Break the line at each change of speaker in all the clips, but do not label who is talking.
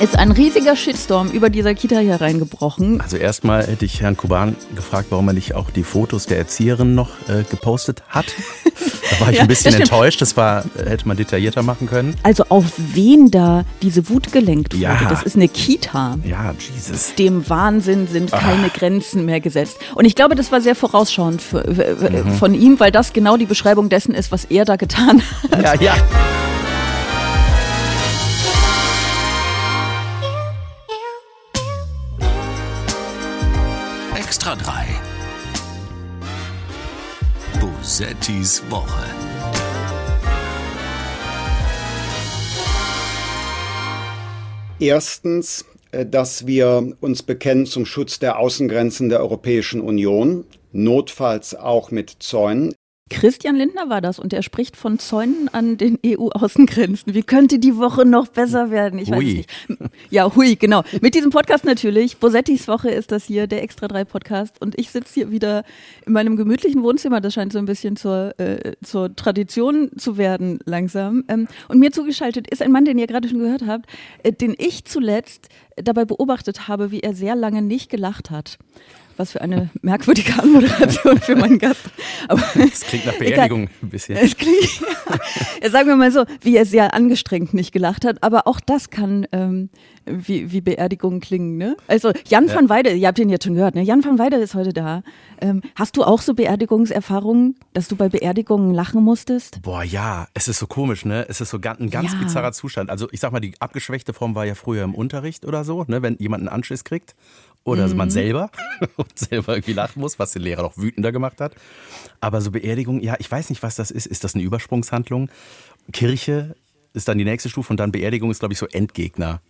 ist ein riesiger Shitstorm über dieser Kita hier reingebrochen.
Also erstmal hätte ich Herrn Kuban gefragt, warum er nicht auch die Fotos der Erzieherin noch äh, gepostet hat. Da war ich
Ja,
ein bisschen
das
enttäuscht. Das war, äh, hätte man detaillierter machen können.
Also auf wen da diese Wut gelenkt wurde.
Ja.
Das ist eine Kita.
Ja, Jesus.
Dem Wahnsinn sind keine Grenzen mehr gesetzt. Und ich glaube, das war sehr vorausschauend für, äh, von ihm, weil das genau die Beschreibung dessen ist, was er da getan hat.
Ja, ja.
Bosettis Woche.
Erstens, äh, dass wir uns bekennen zum Schutz der Außengrenzen der Europäischen Union, notfalls auch mit Zäunen.
Christian Lindner war das und er spricht von Zäunen an den EU-Außengrenzen. Wie könnte die Woche noch besser werden? Ich weiß
Hui.
es nicht. Ja, hui, genau. Mit diesem Podcast natürlich. Bosettis Woche ist das hier, der Extra 3 Podcast. Und ich sitze hier wieder in meinem gemütlichen Wohnzimmer. Das scheint so ein bisschen zur, äh, zur Tradition zu werden langsam. Ähm, und mir zugeschaltet ist ein Mann, den ihr gerade schon gehört habt, äh, den ich zuletzt dabei beobachtet habe, wie er sehr lange nicht gelacht hat. Was für eine merkwürdige Anmoderation für meinen Gast. Aber
Das klingt nach Beerdigung ein bisschen.
es klingt, ja, sagen wir mal so, wie er sehr angestrengt nicht gelacht hat, aber auch das kann ähm, wie, wie Beerdigungen klingen. Ne? Also Jan van Weide, ihr habt ihn jetzt schon gehört, ne? Jan van Weide ist heute da. Ähm, hast du auch so Beerdigungserfahrungen, dass du bei Beerdigungen lachen musstest?
Boah, ja, es ist so komisch, ne? Es ist so ein ganz
Ja.
bizarrer Zustand. Also ich sag mal, die abgeschwächte Form war ja früher im Unterricht oder so, ne? Wenn jemand einen Anschiss kriegt oder
Mhm.
man selber und selber irgendwie lachen muss, was den Lehrer noch wütender gemacht hat. Aber so Beerdigung, ja, ich weiß nicht, was das ist. Ist das eine Übersprungshandlung? Kirche ist dann die nächste Stufe und dann Beerdigung ist, glaube ich, so Endgegner.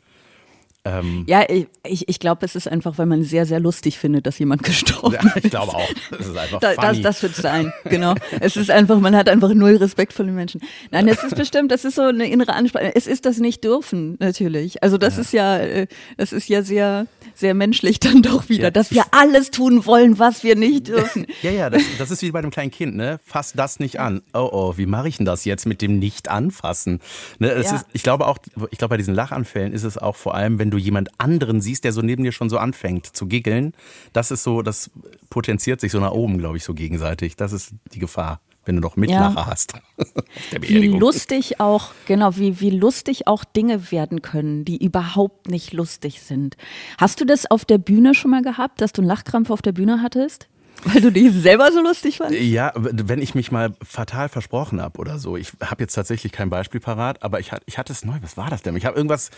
Ähm,
Ja, ich, ich, ich glaube, es ist einfach, weil man sehr, sehr lustig findet, dass jemand gestorben
ja,
ist.
ich glaube auch. Das ist einfach
Da, das,
funny.
das wird sein, genau. Es ist einfach, man hat einfach null Respekt vor den Menschen. Nein, es ist bestimmt, das ist so eine innere Ansprache. Es ist das nicht dürfen, natürlich. Also das ist ja, äh, das ist ja sehr, sehr menschlich dann doch wieder,
Ja.
dass wir alles tun wollen, was wir nicht dürfen.
Ja, ja, das, das ist wie bei einem kleinen Kind, ne? Fass das nicht an. Oh, oh, wie mache ich denn das jetzt mit dem Nicht-Anfassen? Ne, es
Ja.
ist, ich glaube auch, ich glaube, bei diesen Lachanfällen ist es auch vor allem, wenn du jemand anderen siehst, der so neben dir schon so anfängt zu giggeln. Das ist so, das potenziert sich so nach oben, glaube ich, so gegenseitig. Das ist die Gefahr, wenn du noch Mitlacher
Ja.
hast.
Wie lustig auch, genau, wie, wie lustig auch Dinge werden können, die überhaupt nicht lustig sind. Hast du das auf der Bühne schon mal gehabt, dass du einen Lachkrampf auf der Bühne hattest? Weil du dich selber so lustig fandst?
Ja, wenn ich mich mal fatal versprochen habe oder so. Ich habe jetzt tatsächlich kein Beispiel parat, aber ich, hat- ich hatte es neu. Was war das denn? Ich habe irgendwas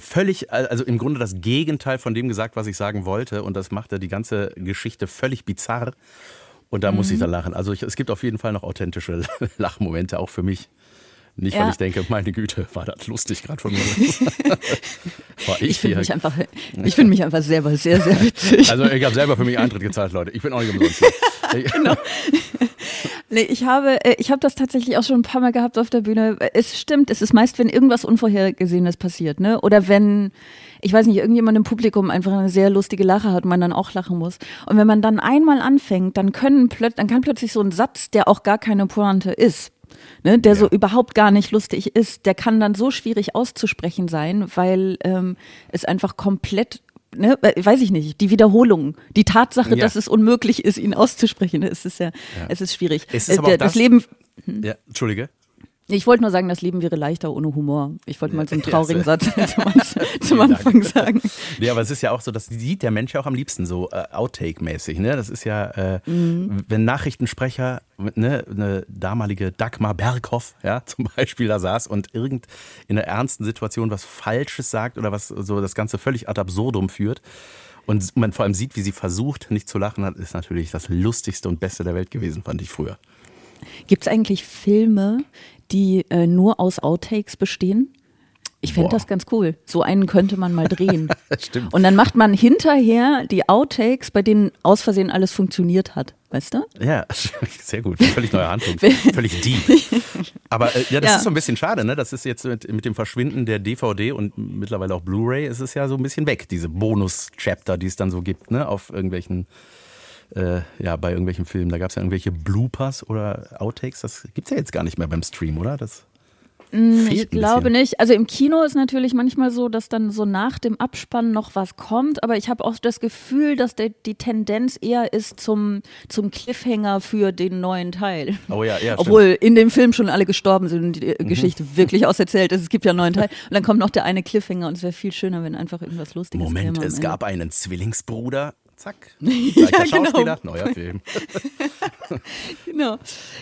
völlig, also im Grunde das Gegenteil von dem gesagt, was ich sagen wollte. Und das machte die ganze Geschichte völlig bizarr. Und da muss ich dann lachen. Also ich, es gibt auf jeden Fall noch authentische Lachmomente, auch für mich. Nicht, weil
Ja.
ich denke, meine Güte, war das lustig gerade von mir. war ich,
Ich finde mich einfach, ich finde mich einfach selber sehr, sehr witzig.
Also ich habe selber für mich Eintritt gezahlt, Leute. Ich bin auch nicht umsonst.
Genau. Nee, ich habe, äh, ich habe das tatsächlich auch schon ein paar Mal gehabt auf der Bühne. Es stimmt, es ist meist, wenn irgendwas Unvorhergesehenes passiert, ne? Oder wenn, ich weiß nicht, irgendjemand im Publikum einfach eine sehr lustige Lache hat und man dann auch lachen muss. Und wenn man dann einmal anfängt, dann können plötzlich, dann kann plötzlich so ein Satz, der auch gar keine Pointe ist, ne, der so überhaupt gar nicht lustig ist, der kann dann so schwierig auszusprechen sein, weil ähm, es einfach komplett Ne, weiß ich nicht, die Wiederholung, die Tatsache,
Ja.
dass es unmöglich ist, ihn auszusprechen, es ist ja, es ist schwierig.
Es ist
Äh,
aber auch das-
Leben,
Ja, Entschuldige.
Ich wollte nur sagen, das Leben wäre leichter ohne Humor. Ich wollte mal so einen
Ja,
traurigen Satz zum, Anfang sagen.
Nee, aber es ist ja auch so, das sieht der Mensch ja auch am liebsten so äh, Outtake-mäßig. Ne? Das ist ja, äh, wenn Nachrichtensprecher, ne, eine damalige Dagmar Berghoff, ja, zum Beispiel da saß und irgend in einer ernsten Situation was Falsches sagt oder was so das Ganze völlig ad absurdum führt. Und man vor allem sieht, wie sie versucht, nicht zu lachen, hat, ist natürlich das lustigste und Beste der Welt gewesen, fand ich früher.
Gibt es eigentlich Filme, die äh, nur aus Outtakes bestehen? Ich fände das ganz cool. So einen könnte man mal drehen.
Stimmt.
Und dann macht man hinterher die Outtakes, bei denen aus Versehen alles funktioniert hat. Weißt du?
Ja, sehr gut. Völlig neue Handlung. Völlig deep. Aber äh, ja, das
Ja.
ist so ein bisschen schade, ne? Das ist jetzt mit, mit dem Verschwinden der DVD und mittlerweile auch Blu-ray ist es ja so ein bisschen weg, diese Bonus-Chapter, die es dann so gibt, ne? Auf irgendwelchen, äh, ja, bei irgendwelchen Filmen. Da gab es ja irgendwelche Bloopers oder Outtakes. Das gibt's ja jetzt gar nicht mehr beim Stream, oder? Das
Mm,
Fehlt
Ich glaube nicht. Also im Kino ist natürlich manchmal so, dass dann so nach dem Abspann noch was kommt, aber ich habe auch das Gefühl, dass der, die Tendenz eher ist zum, zum Cliffhanger für den neuen Teil.
Oh ja, ja,
Obwohl in dem Film schon alle gestorben sind und die
Mhm.
Geschichte wirklich auserzählt ist. Es gibt ja einen neuen Teil. Und dann kommt noch der eine Cliffhanger und es wäre viel schöner, wenn einfach irgendwas Lustiges
Moment, es gab einen Zwillingsbruder. Zack. Gleicher
genau.
Schauspieler, neuer Film.
Genau.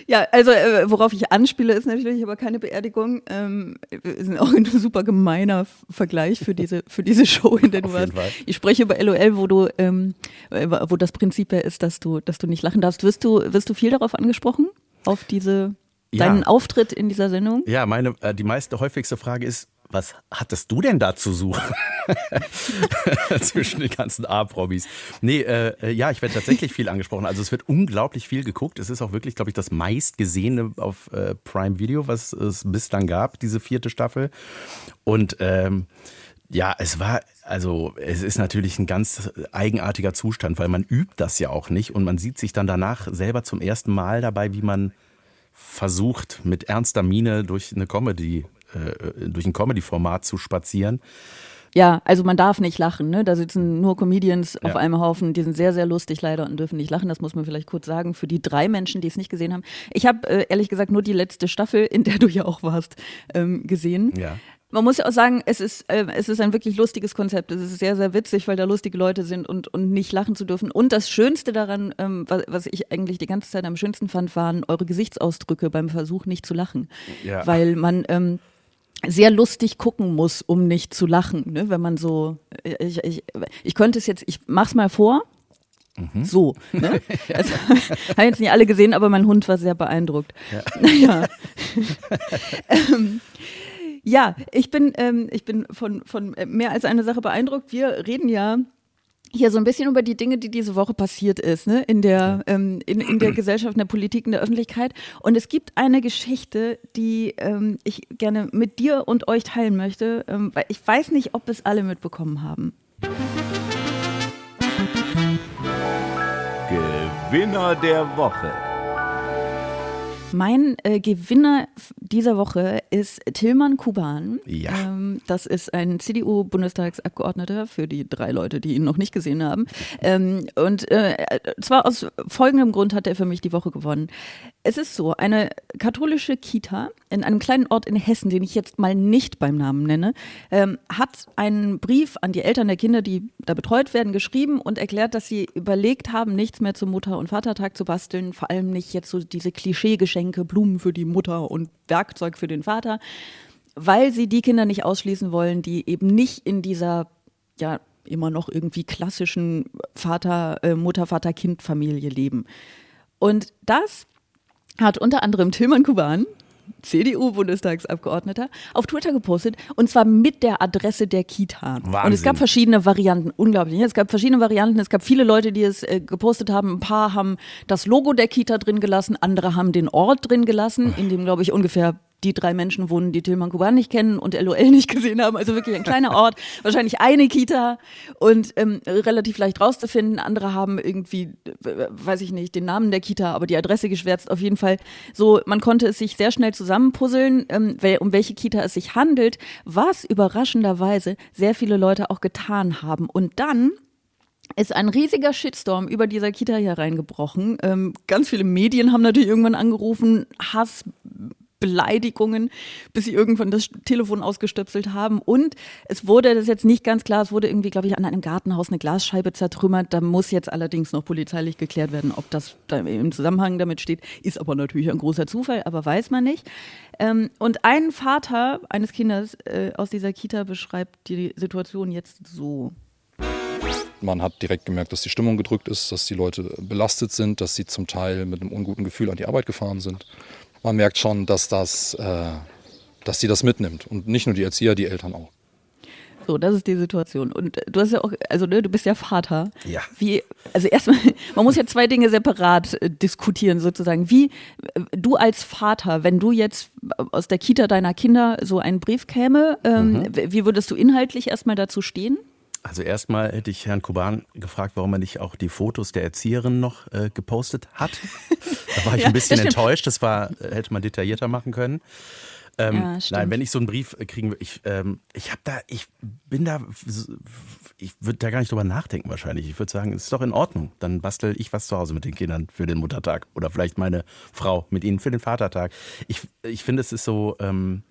Ja, also äh, worauf ich anspiele, ist natürlich aber keine Beerdigung. Ähm, ist auch ein super gemeiner Vergleich für diese für diese Show, in der du warst. Ich spreche über LOL, wo du ähm, äh, wo das Prinzip ja ist, dass du dass du nicht lachen darfst. Wirst du wirst du viel darauf angesprochen auf diese
Ja.
deinen Auftritt in dieser Sendung?
Ja, meine, äh, die meiste häufigste Frage ist, was hattest du denn da zu suchen? Zwischen den ganzen A-Promis. Nee, äh, ja, ich werde tatsächlich viel angesprochen. Also es wird unglaublich viel geguckt. Es ist auch wirklich, glaube ich, das meistgesehene auf äh, Prime Video, was es bislang gab, diese vierte Staffel. Und ähm, ja, es war, also es ist natürlich ein ganz eigenartiger Zustand, weil man übt das ja auch nicht und man sieht sich dann danach selber zum ersten Mal dabei, wie man versucht, mit ernster Miene durch eine Comedy, äh, durch ein Comedy-Format zu spazieren.
Ja, also man darf nicht lachen, ne? Da sitzen nur Comedians auf
Ja.
einem Haufen, die sind sehr, sehr lustig leider und dürfen nicht lachen. Das muss man vielleicht kurz sagen für die drei Menschen, die es nicht gesehen haben. Ich habe äh, ehrlich gesagt nur die letzte Staffel, in der du ja auch warst, ähm, gesehen.
Ja.
Man muss ja auch sagen, es ist, äh, es ist ein wirklich lustiges Konzept. Es ist sehr, sehr witzig, weil da lustige Leute sind und, und nicht lachen zu dürfen. Und das Schönste daran, ähm, was, was ich eigentlich die ganze Zeit am schönsten fand, waren eure Gesichtsausdrücke beim Versuch, nicht zu lachen.
Ja.
Weil man ähm, sehr lustig gucken muss, um nicht zu lachen. Ne? Wenn man so, ich, ich, ich könnte es jetzt, ich mach's mal vor. So. Ne? Also, haben jetzt nicht alle gesehen, aber mein Hund war sehr beeindruckt. Ja. ähm, ja, ich bin, ähm, ich bin von, von äh, mehr als einer Sache beeindruckt. Wir reden ja hier so ein bisschen über die Dinge, die diese Woche passiert ist, ne? in, der, ähm, in, in der Gesellschaft, in der Politik, in der Öffentlichkeit. Und es gibt eine Geschichte, die ähm, ich gerne mit dir und euch teilen möchte, ähm, weil ich weiß nicht, ob es alle mitbekommen haben.
Gewinner der Woche.
Mein äh, Gewinner dieser Woche ist Tilman Kuban.
Ja.
Ähm, das ist ein CDU-Bundestagsabgeordneter für die drei Leute, die ihn noch nicht gesehen haben. Ähm, und äh, zwar aus folgendem Grund hat er für mich die Woche gewonnen. Es ist so, eine katholische Kita in einem kleinen Ort in Hessen, den ich jetzt mal nicht beim Namen nenne, ähm, hat einen Brief an die Eltern der Kinder, die da betreut werden, geschrieben und erklärt, dass sie überlegt haben, nichts mehr zum Mutter- und Vatertag zu basteln, vor allem nicht jetzt so diese Klischeegeschenke, Blumen für die Mutter und Werkzeug für den Vater, weil sie die Kinder nicht ausschließen wollen, die eben nicht in dieser, ja, immer noch irgendwie klassischen Vater, äh, Mutter, Vater, Kind Familie leben. Und das hat unter anderem Tilman Kuban, CDU-Bundestagsabgeordneter, auf Twitter gepostet und zwar mit der Adresse der Kita. Und es
Wahnsinn.
gab verschiedene Varianten, unglaublich. Es gab verschiedene Varianten, es gab viele Leute, die es äh, gepostet haben. Ein paar haben das Logo der Kita drin gelassen, andere haben den Ort drin gelassen, in dem, glaube ich, ungefähr die drei Menschen wohnen, die Tilman Kuban nicht kennen und LOL nicht gesehen haben. Also wirklich ein kleiner Ort, wahrscheinlich eine Kita und ähm, relativ leicht rauszufinden. Andere haben irgendwie, äh, weiß ich nicht, den Namen der Kita, aber die Adresse geschwärzt. Auf jeden Fall so, man konnte es sich sehr schnell zusammenpuzzeln, ähm, um welche Kita es sich handelt, was überraschenderweise sehr viele Leute auch getan haben. Und dann ist ein riesiger Shitstorm über dieser Kita hier reingebrochen. Ähm, ganz viele Medien haben natürlich irgendwann angerufen, Hass, Beleidigungen, bis sie irgendwann das Telefon ausgestöpselt haben. Und es wurde, das ist jetzt nicht ganz klar, es wurde irgendwie, glaube ich, an einem Gartenhaus eine Glasscheibe zertrümmert. Da muss jetzt allerdings noch polizeilich geklärt werden, ob das da im Zusammenhang damit steht. Ist aber natürlich ein großer Zufall, aber weiß man nicht. Ähm, und ein Vater eines Kindes äh, aus dieser Kita beschreibt die Situation jetzt so.
Man hat direkt gemerkt, dass die Stimmung gedrückt ist, dass die Leute belastet sind, dass sie zum Teil mit einem unguten Gefühl an die Arbeit gefahren sind. Man merkt schon, dass das, äh, dass sie das mitnimmt und nicht nur die Erzieher, die Eltern auch.
So, das ist die Situation. Und äh, du hast ja auch, also ne, du bist ja Vater.
Ja.
Wie, also erstmal, man muss ja zwei Dinge separat äh, diskutieren sozusagen. Wie äh, du als Vater, wenn du jetzt aus der Kita deiner Kinder so einen Brief käme, ähm, w- wie würdest du inhaltlich erstmal dazu stehen?
Also erstmal hätte ich Herrn Kuban gefragt, warum er nicht auch die Fotos der Erzieherin noch äh, gepostet hat. Da war ich
Ja,
ein bisschen
das
enttäuscht. Das war, äh, hätte man detaillierter machen können. Ähm,
Ja,
nein, wenn ich so einen Brief äh, kriegen würde, ich, ähm, ich habe da, ich bin da, ich würde da gar nicht drüber nachdenken wahrscheinlich. Ich würde sagen, es ist doch in Ordnung. Dann bastel ich was zu Hause mit den Kindern für den Muttertag oder vielleicht meine Frau mit ihnen für den Vatertag. Ich, ich finde, es ist so, ähm,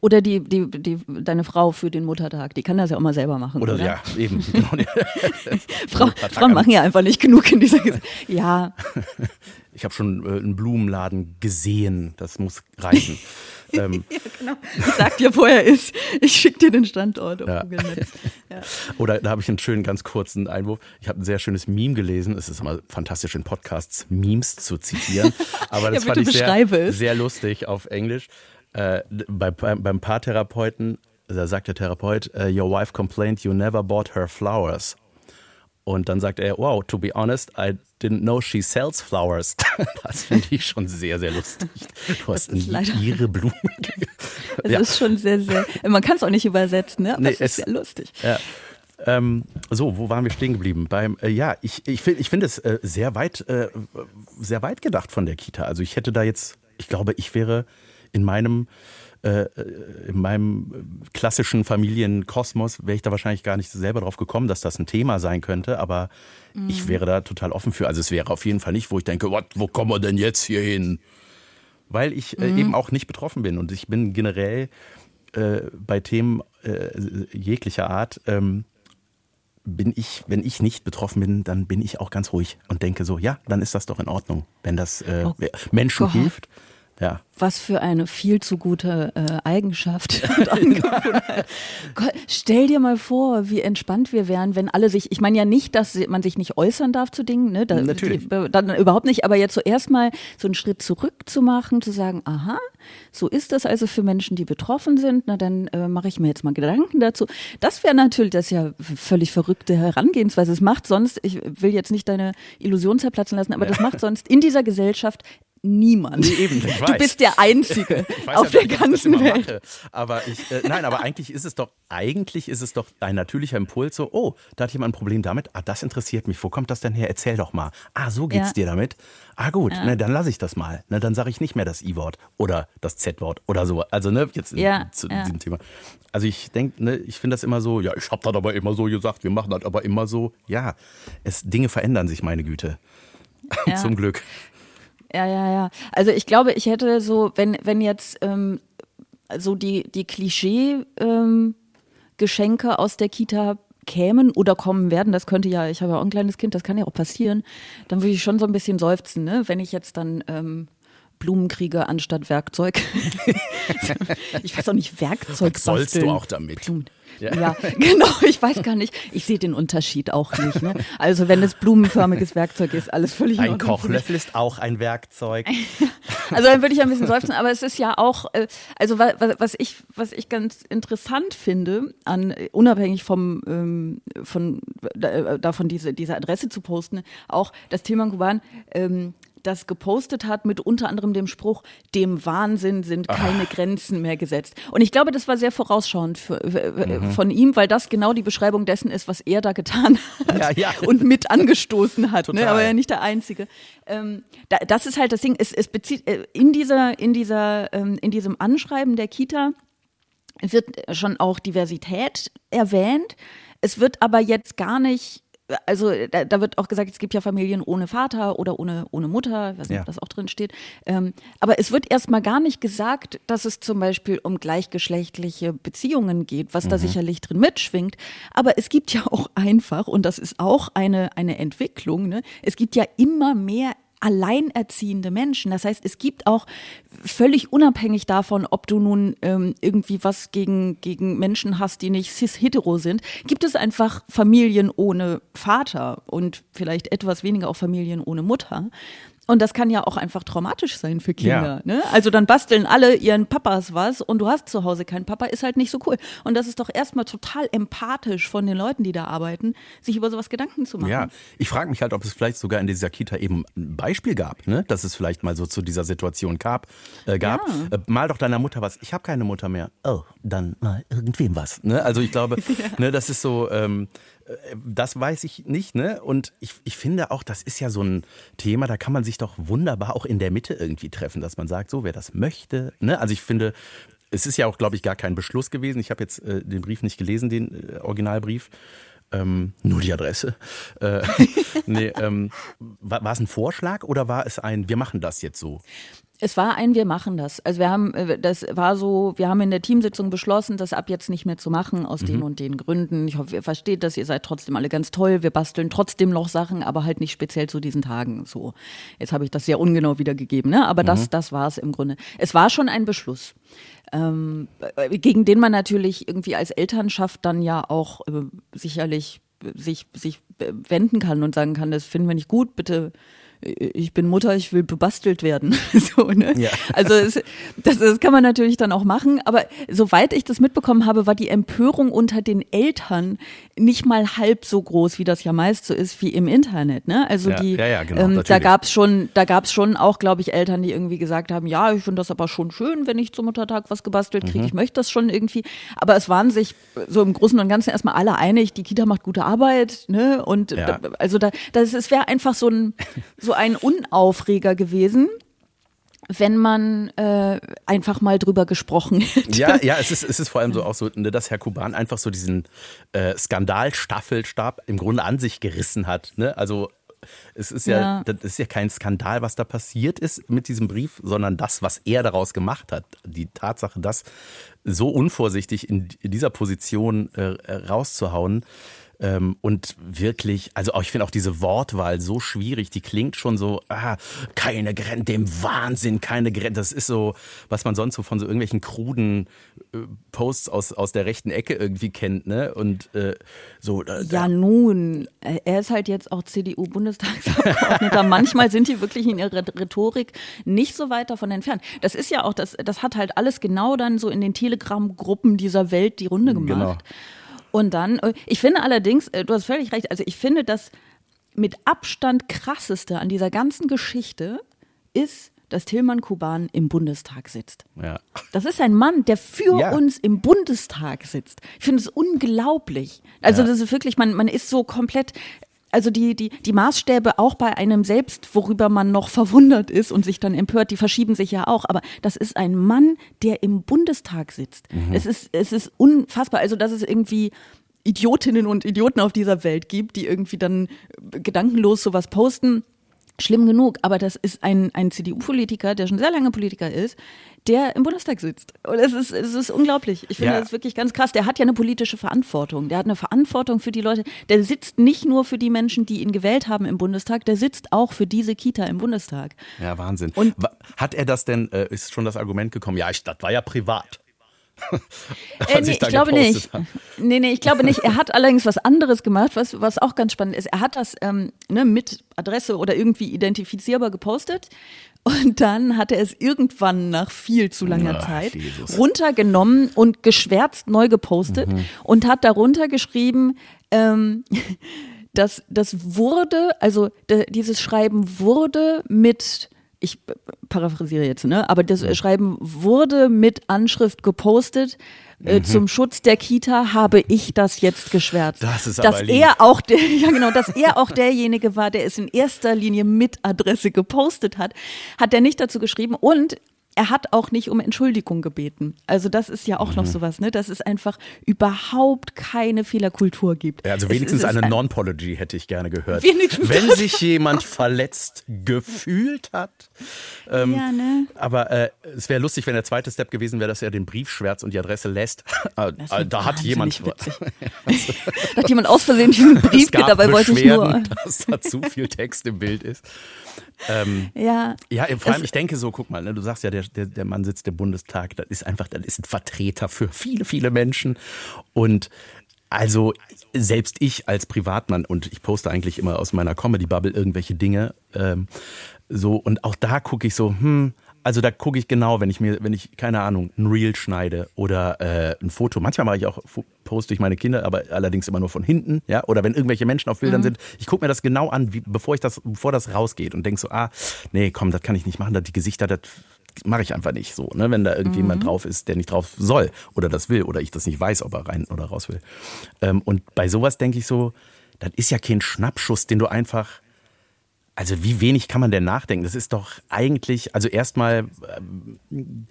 Oder die, die, die, deine Frau für den Muttertag, die kann das ja auch mal selber machen.
oder,
Oder,
ja, eben. Genau.
Frau, Frauen machen ja einfach nicht genug in dieser Ges Ja,
Ich habe schon äh, einen Blumenladen gesehen. Das muss reichen. ähm,
genau. Ich sag dir, wo er ist. Ich schick dir den Standort auf
Ja.
Google Maps. Ja.
Oder da habe ich einen schönen, ganz kurzen Einwurf. Ich habe ein sehr schönes Meme gelesen. Es ist immer fantastisch in Podcasts Memes zu zitieren. Aber das
Ja,
fand ich sehr, sehr lustig auf Englisch. Äh, bei, beim, Paartherapeuten, da sagt der Therapeut, äh, Your wife complained you never bought her flowers. Und dann sagt er, wow, to be honest, I didn't know she sells flowers. Das finde ich schon sehr, sehr lustig. Du hast ihre Blumen.
Es
Ja.
ist schon sehr, sehr. Man kann es auch nicht übersetzen, ne? Aber
Nee,
es- ist sehr lustig.
Ja. Ähm, so, wo waren wir stehen geblieben? Beim, äh, ja, ich, ich finde ich find es äh, sehr weit, äh, sehr weit gedacht von der Kita. Also ich hätte da jetzt, ich glaube, ich wäre in meinem, äh, in meinem klassischen Familienkosmos, wäre ich da wahrscheinlich gar nicht selber drauf gekommen, dass das ein Thema sein könnte, aber ich wäre da total offen für. Also es wäre auf jeden Fall nicht, wo ich denke, what, wo kommen wir denn jetzt hier hin? Weil ich äh, eben auch nicht betroffen bin und ich bin generell äh, bei Themen äh, jeglicher Art ähm, bin ich, wenn ich nicht betroffen bin, dann bin ich auch ganz ruhig und denke so, ja, dann ist das doch in Ordnung, wenn das äh,
Oh
Menschen
Gott.
hilft. Ja,
Was für eine viel zu gute äh, Eigenschaft. Gott, stell dir mal vor, wie entspannt wir wären, wenn alle sich, ich meine ja nicht, dass man sich nicht äußern darf zu Dingen, ne? Da,
Natürlich.
Die, dann überhaupt nicht, aber jetzt zuerst mal so einen Schritt zurück zu machen, zu sagen, aha, so ist das also für Menschen, die betroffen sind, na dann äh, mache ich mir jetzt mal Gedanken dazu. Das wäre natürlich, das ist ja völlig verrückte Herangehensweise. Es macht sonst, ich will jetzt nicht deine Illusion zerplatzen lassen, aber das macht sonst in dieser Gesellschaft niemand.
Nee, eben, ich
Du
weiß.
bist der Einzige auf
ja
der ganzen Welt.
Mache, aber ich, äh, nein, aber eigentlich ist es doch, eigentlich ist es doch ein natürlicher Impuls, so, oh, da hat jemand ein Problem damit, ah, das interessiert mich, wo kommt das denn her? Erzähl doch mal. Ah, so geht's
Ja.
dir damit? Ah, gut, ne, dann lasse ich das mal. Ne, dann sage ich nicht mehr das I-Wort oder das Z-Wort oder so. Also, ne, jetzt in,
Ja,
zu
ja.
diesem Thema. Also ich denke, ne, ich finde das immer so, ja, ich habe das aber immer so gesagt, wir machen das aber immer so. Ja, es, Dinge verändern sich, meine Güte.
Ja.
Zum Glück.
Ja, ja, ja. Also ich glaube, ich hätte so, wenn, wenn jetzt ähm, so die, die Klischee-Geschenke aus der Kita kämen oder kommen werden, das könnte ja, ich habe ja auch ein kleines Kind, das kann ja auch passieren, dann würde ich schon so ein bisschen seufzen, ne? wenn ich jetzt dann ähm, Blumen kriege anstatt Werkzeug. ich weiß auch nicht, Werkzeug
Was sollst du auch damit?
Blumen.
Ja.
Ja. genau, ich weiß gar nicht. Ich sehe den Unterschied auch nicht. Ne? Also wenn es blumenförmiges Werkzeug ist, alles völlig in
Ein. Kochlöffel ist auch ein Werkzeug.
Also dann würde ich ein bisschen seufzen, aber es ist ja auch, äh, also wa- wa- was ich, was ich ganz interessant finde, an äh, unabhängig vom ähm, von da- davon diese diese Adresse zu posten, auch das Thema Kuban. Ähm, das gepostet hat mit unter anderem dem Spruch, dem Wahnsinn sind keine Grenzen mehr gesetzt. Und ich glaube, das war sehr vorausschauend für, äh,
Mhm.
von ihm, weil das genau die Beschreibung dessen ist, was er da getan hat
Ja, ja.
und mit angestoßen hat. Ne? Aber ja nicht der Einzige. Ähm, da, das ist halt das Ding. Es, es bezieht äh, in dieser, in dieser, ähm, in diesem Anschreiben der Kita wird schon auch Diversität erwähnt. Es wird aber jetzt gar nicht, also da, da wird auch gesagt, es gibt ja Familien ohne Vater oder ohne, ohne Mutter, ich weiß nicht,
Ja.
ob das auch drin steht. Ähm, aber es wird erstmal gar nicht gesagt, dass es zum Beispiel um gleichgeschlechtliche Beziehungen geht, was da sicherlich drin mitschwingt. Aber es gibt ja auch einfach, und das ist auch eine, eine Entwicklung, ne? es gibt ja immer mehr alleinerziehende Menschen. Das heißt, es gibt auch völlig unabhängig davon, ob du nun ähm, irgendwie was gegen, gegen Menschen hast, die nicht cis-hetero sind, gibt es einfach Familien ohne Vater und vielleicht etwas weniger auch Familien ohne Mutter. Und das kann ja auch einfach traumatisch sein für Kinder. Ne? Also dann basteln alle ihren Papas was und du hast zu Hause keinen Papa, ist halt nicht so cool. Und das ist doch erstmal total empathisch von den Leuten, die da arbeiten, sich über sowas Gedanken zu machen.
Ja, ich frage mich halt, ob es vielleicht sogar in dieser Kita eben ein Beispiel gab, ne? dass es vielleicht mal so zu dieser Situation gab. Äh, gab.
Ja.
Äh, mal doch deiner Mutter was. Ich habe keine Mutter mehr. Oh, dann mal irgendwem was. Ne? Also ich glaube, ne, das ist so. Ähm, das weiß ich nicht, ne? Und ich, ich finde auch, das ist ja so ein Thema, da kann man sich doch wunderbar auch in der Mitte irgendwie treffen, dass man sagt, so, wer das möchte, ne? Also ich finde, es ist ja auch, glaube ich, gar kein Beschluss gewesen. Ich habe jetzt äh, den Brief nicht gelesen, den äh, Originalbrief. Ähm, nur die Adresse. Äh, nee, ähm, war, war es ein Vorschlag oder war es ein, wir machen das jetzt so?
Es war ein, wir machen das. Also wir haben, äh, das war so, wir haben in der Teamsitzung beschlossen, das ab jetzt nicht mehr zu machen, aus mhm. den und den Gründen. Ich hoffe, ihr versteht das, ihr seid trotzdem alle ganz toll, wir basteln trotzdem noch Sachen, aber halt nicht speziell zu diesen Tagen. So, jetzt habe ich das sehr ungenau wiedergegeben, ne? Aber mhm. das, das war es im Grunde. Es war schon ein Beschluss. Ähm, gegen den man natürlich irgendwie als Elternschaft dann ja auch äh, sicherlich sich, sich wenden kann und sagen kann, das finden wir nicht gut, bitte ich bin Mutter, ich will bebastelt werden. so, ne? ja. Also es, das, das kann man natürlich dann auch machen, aber soweit ich das mitbekommen habe, war die Empörung unter den Eltern nicht mal halb so groß, wie das ja meist so ist, wie im Internet. Ne? Also
ja,
die,
ja, genau,
ähm, da gab's schon, da gab's schon auch, glaube ich, Eltern, die irgendwie gesagt haben, ja, ich finde das aber schon schön, wenn ich zum Muttertag was gebastelt kriege. Mhm. Ich möchte das schon irgendwie. Aber es waren sich so im Großen und Ganzen erstmal alle einig, die Kita macht gute Arbeit, ne? Und da, also da, das, es wäre einfach so ein so ein Unaufreger gewesen wenn man äh, einfach mal drüber gesprochen hätte.
Ja, ja, es ist, es ist vor allem so auch so, ne, dass Herr Kuban einfach so diesen äh, Skandalstaffelstab im Grunde an sich gerissen hat. Ne? Also es ist ja, ja, das ist ja kein Skandal, was da passiert ist mit diesem Brief, sondern das, was er daraus gemacht hat. Die Tatsache, das so unvorsichtig in, in dieser Position äh, rauszuhauen, ähm, und wirklich, also auch, ich finde auch diese Wortwahl so schwierig, die klingt schon so, ah, keine Grenze, dem Wahnsinn, keine Grenze. Das ist so, was man sonst so von so irgendwelchen kruden äh, Posts aus, aus der rechten Ecke irgendwie kennt, ne? Und äh, so.
Äh, ja, nun, äh, er ist halt jetzt auch CDU-Bundestagsabgeordneter. Manchmal sind die wirklich in ihrer Rhetorik nicht so weit davon entfernt. Das ist ja auch, das, das hat halt alles genau dann so in den Telegram-Gruppen dieser Welt die Runde gemacht. Genau. Und dann, äh, ich finde allerdings, äh, du hast völlig recht, also ich finde das mit Abstand krasseste an dieser ganzen Geschichte ist, dass Tilman Kuban im Bundestag sitzt.
Ja.
Das ist ein Mann, der für ja. uns im Bundestag sitzt. Ich finde es unglaublich. Also ja. das ist wirklich, man, man ist so komplett also die, die, die Maßstäbe auch bei einem selbst, worüber man noch verwundert ist und sich dann empört, die verschieben sich ja auch. Aber das ist ein Mann, der im Bundestag sitzt. Mhm. Es, ist, es ist unfassbar. Also, dass es irgendwie Idiotinnen und Idioten auf dieser Welt gibt, die irgendwie dann gedankenlos sowas posten schlimm genug, aber das ist ein, ein CDU-Politiker, der schon sehr lange Politiker ist, der im Bundestag sitzt. Und es ist, es ist unglaublich. Ich finde ja. das wirklich ganz krass. Der hat ja eine politische Verantwortung. Der hat eine Verantwortung für die Leute. Der sitzt nicht nur für die Menschen, die ihn gewählt haben im Bundestag, der sitzt auch für diese Kita im Bundestag.
Ja, Wahnsinn. Und hat er das denn, äh, ist schon das Argument gekommen, ja, ich, das war ja privat.
Äh, nee, ich glaube nicht. Hat. Nee, nee, ich glaube nicht. Er hat allerdings was anderes gemacht, was, was auch ganz spannend ist. Er hat das ähm, ne, mit Adresse oder irgendwie identifizierbar gepostet. Und dann hat er es irgendwann nach viel zu langer Ach, Zeit Jesus. runtergenommen und geschwärzt neu gepostet mhm. und hat darunter geschrieben, ähm, dass das wurde, also dieses Schreiben wurde mit ich paraphrasiere jetzt, ne? Aber das Schreiben wurde mit Anschrift gepostet. Äh, mhm. Zum Schutz der Kita habe ich das jetzt geschwärzt.
Das ist
dass
aber lieb.
er auch der, ja genau, dass er auch derjenige war, der es in erster Linie mit Adresse gepostet hat, hat er nicht dazu geschrieben. Und er hat auch nicht um Entschuldigung gebeten. Also das ist ja auch mhm. noch sowas, ne? dass es einfach überhaupt keine Fehlerkultur gibt.
Ja, also wenigstens eine ein Non-Pology hätte ich gerne gehört. Wenigstens Wenn sich jemand verletzt gefühlt hat. Ähm, ja, ne? Aber äh, es wäre lustig, wenn der zweite Step gewesen wäre, dass er den Brief schwärzt und die Adresse lässt. Äh, äh, da hat jemand...
da hat jemand aus Versehen diesen Brief, dabei wollte ich nur...
dass da zu viel Text im Bild ist. Ähm, ja. Ja, vor allem, ich denke so, guck mal, ne, du sagst ja, der, der, der Mann sitzt im Bundestag, das ist einfach, das ist ein Vertreter für viele, viele Menschen. Und also selbst ich als Privatmann und ich poste eigentlich immer aus meiner Comedy-Bubble irgendwelche Dinge, ähm, so und auch da gucke ich so, hm, also da gucke ich genau, wenn ich mir, wenn ich, keine Ahnung, ein Reel schneide oder äh, ein Foto. Manchmal mache ich auch, poste ich meine Kinder, aber allerdings immer nur von hinten, ja. Oder wenn irgendwelche Menschen auf Bildern mhm. sind, ich gucke mir das genau an, wie, bevor ich das, bevor das rausgeht und denke so, ah, nee, komm, das kann ich nicht machen, die Gesichter, das mache ich einfach nicht so, ne? wenn da irgendjemand
Mhm.
drauf ist, der nicht drauf soll oder das will oder ich das nicht weiß, ob er rein oder raus will. Ähm, und bei sowas denke ich so, das ist ja kein Schnappschuss, den du einfach also wie wenig kann man denn nachdenken? Das ist doch eigentlich, also erstmal, ähm,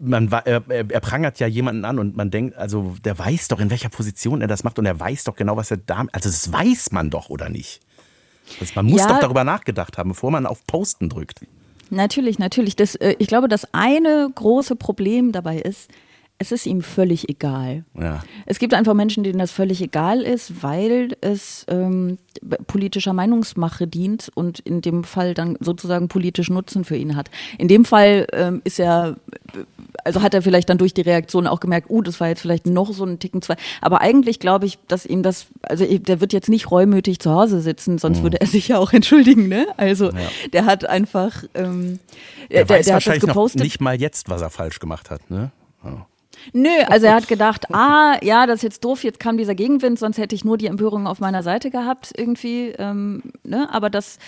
man, er, er er prangert ja jemanden an und man denkt, also der weiß doch, in welcher Position er das macht und er weiß doch genau, was er da, also das weiß man doch oder nicht. Das, man muss
Ja.
doch darüber nachgedacht haben, bevor man auf Posten drückt.
Natürlich, natürlich. Das, äh, ich glaube, das eine große Problem dabei ist, es ist ihm völlig egal.
Ja.
Es gibt einfach Menschen, denen das völlig egal ist, weil es ähm, politischer Meinungsmache dient und in dem Fall dann sozusagen politischen Nutzen für ihn hat. In dem Fall ähm, ist er, äh, also hat er vielleicht dann durch die Reaktion auch gemerkt, uh, das war jetzt vielleicht noch so ein Ticken zwei. Aber eigentlich glaube ich, dass ihm das, also der wird jetzt nicht reumütig zu Hause sitzen, sonst würde er sich ja auch entschuldigen, ne? Also der hat einfach, ähm,
Er
der,
weiß
der
wahrscheinlich noch nicht mal jetzt, was er falsch gemacht hat. Ne? Ja.
Nö, also er hat gedacht, ah, ja, das ist jetzt doof, jetzt kam dieser Gegenwind, sonst hätte ich nur die Empörung auf meiner Seite gehabt irgendwie. Ähm, ne? Aber das,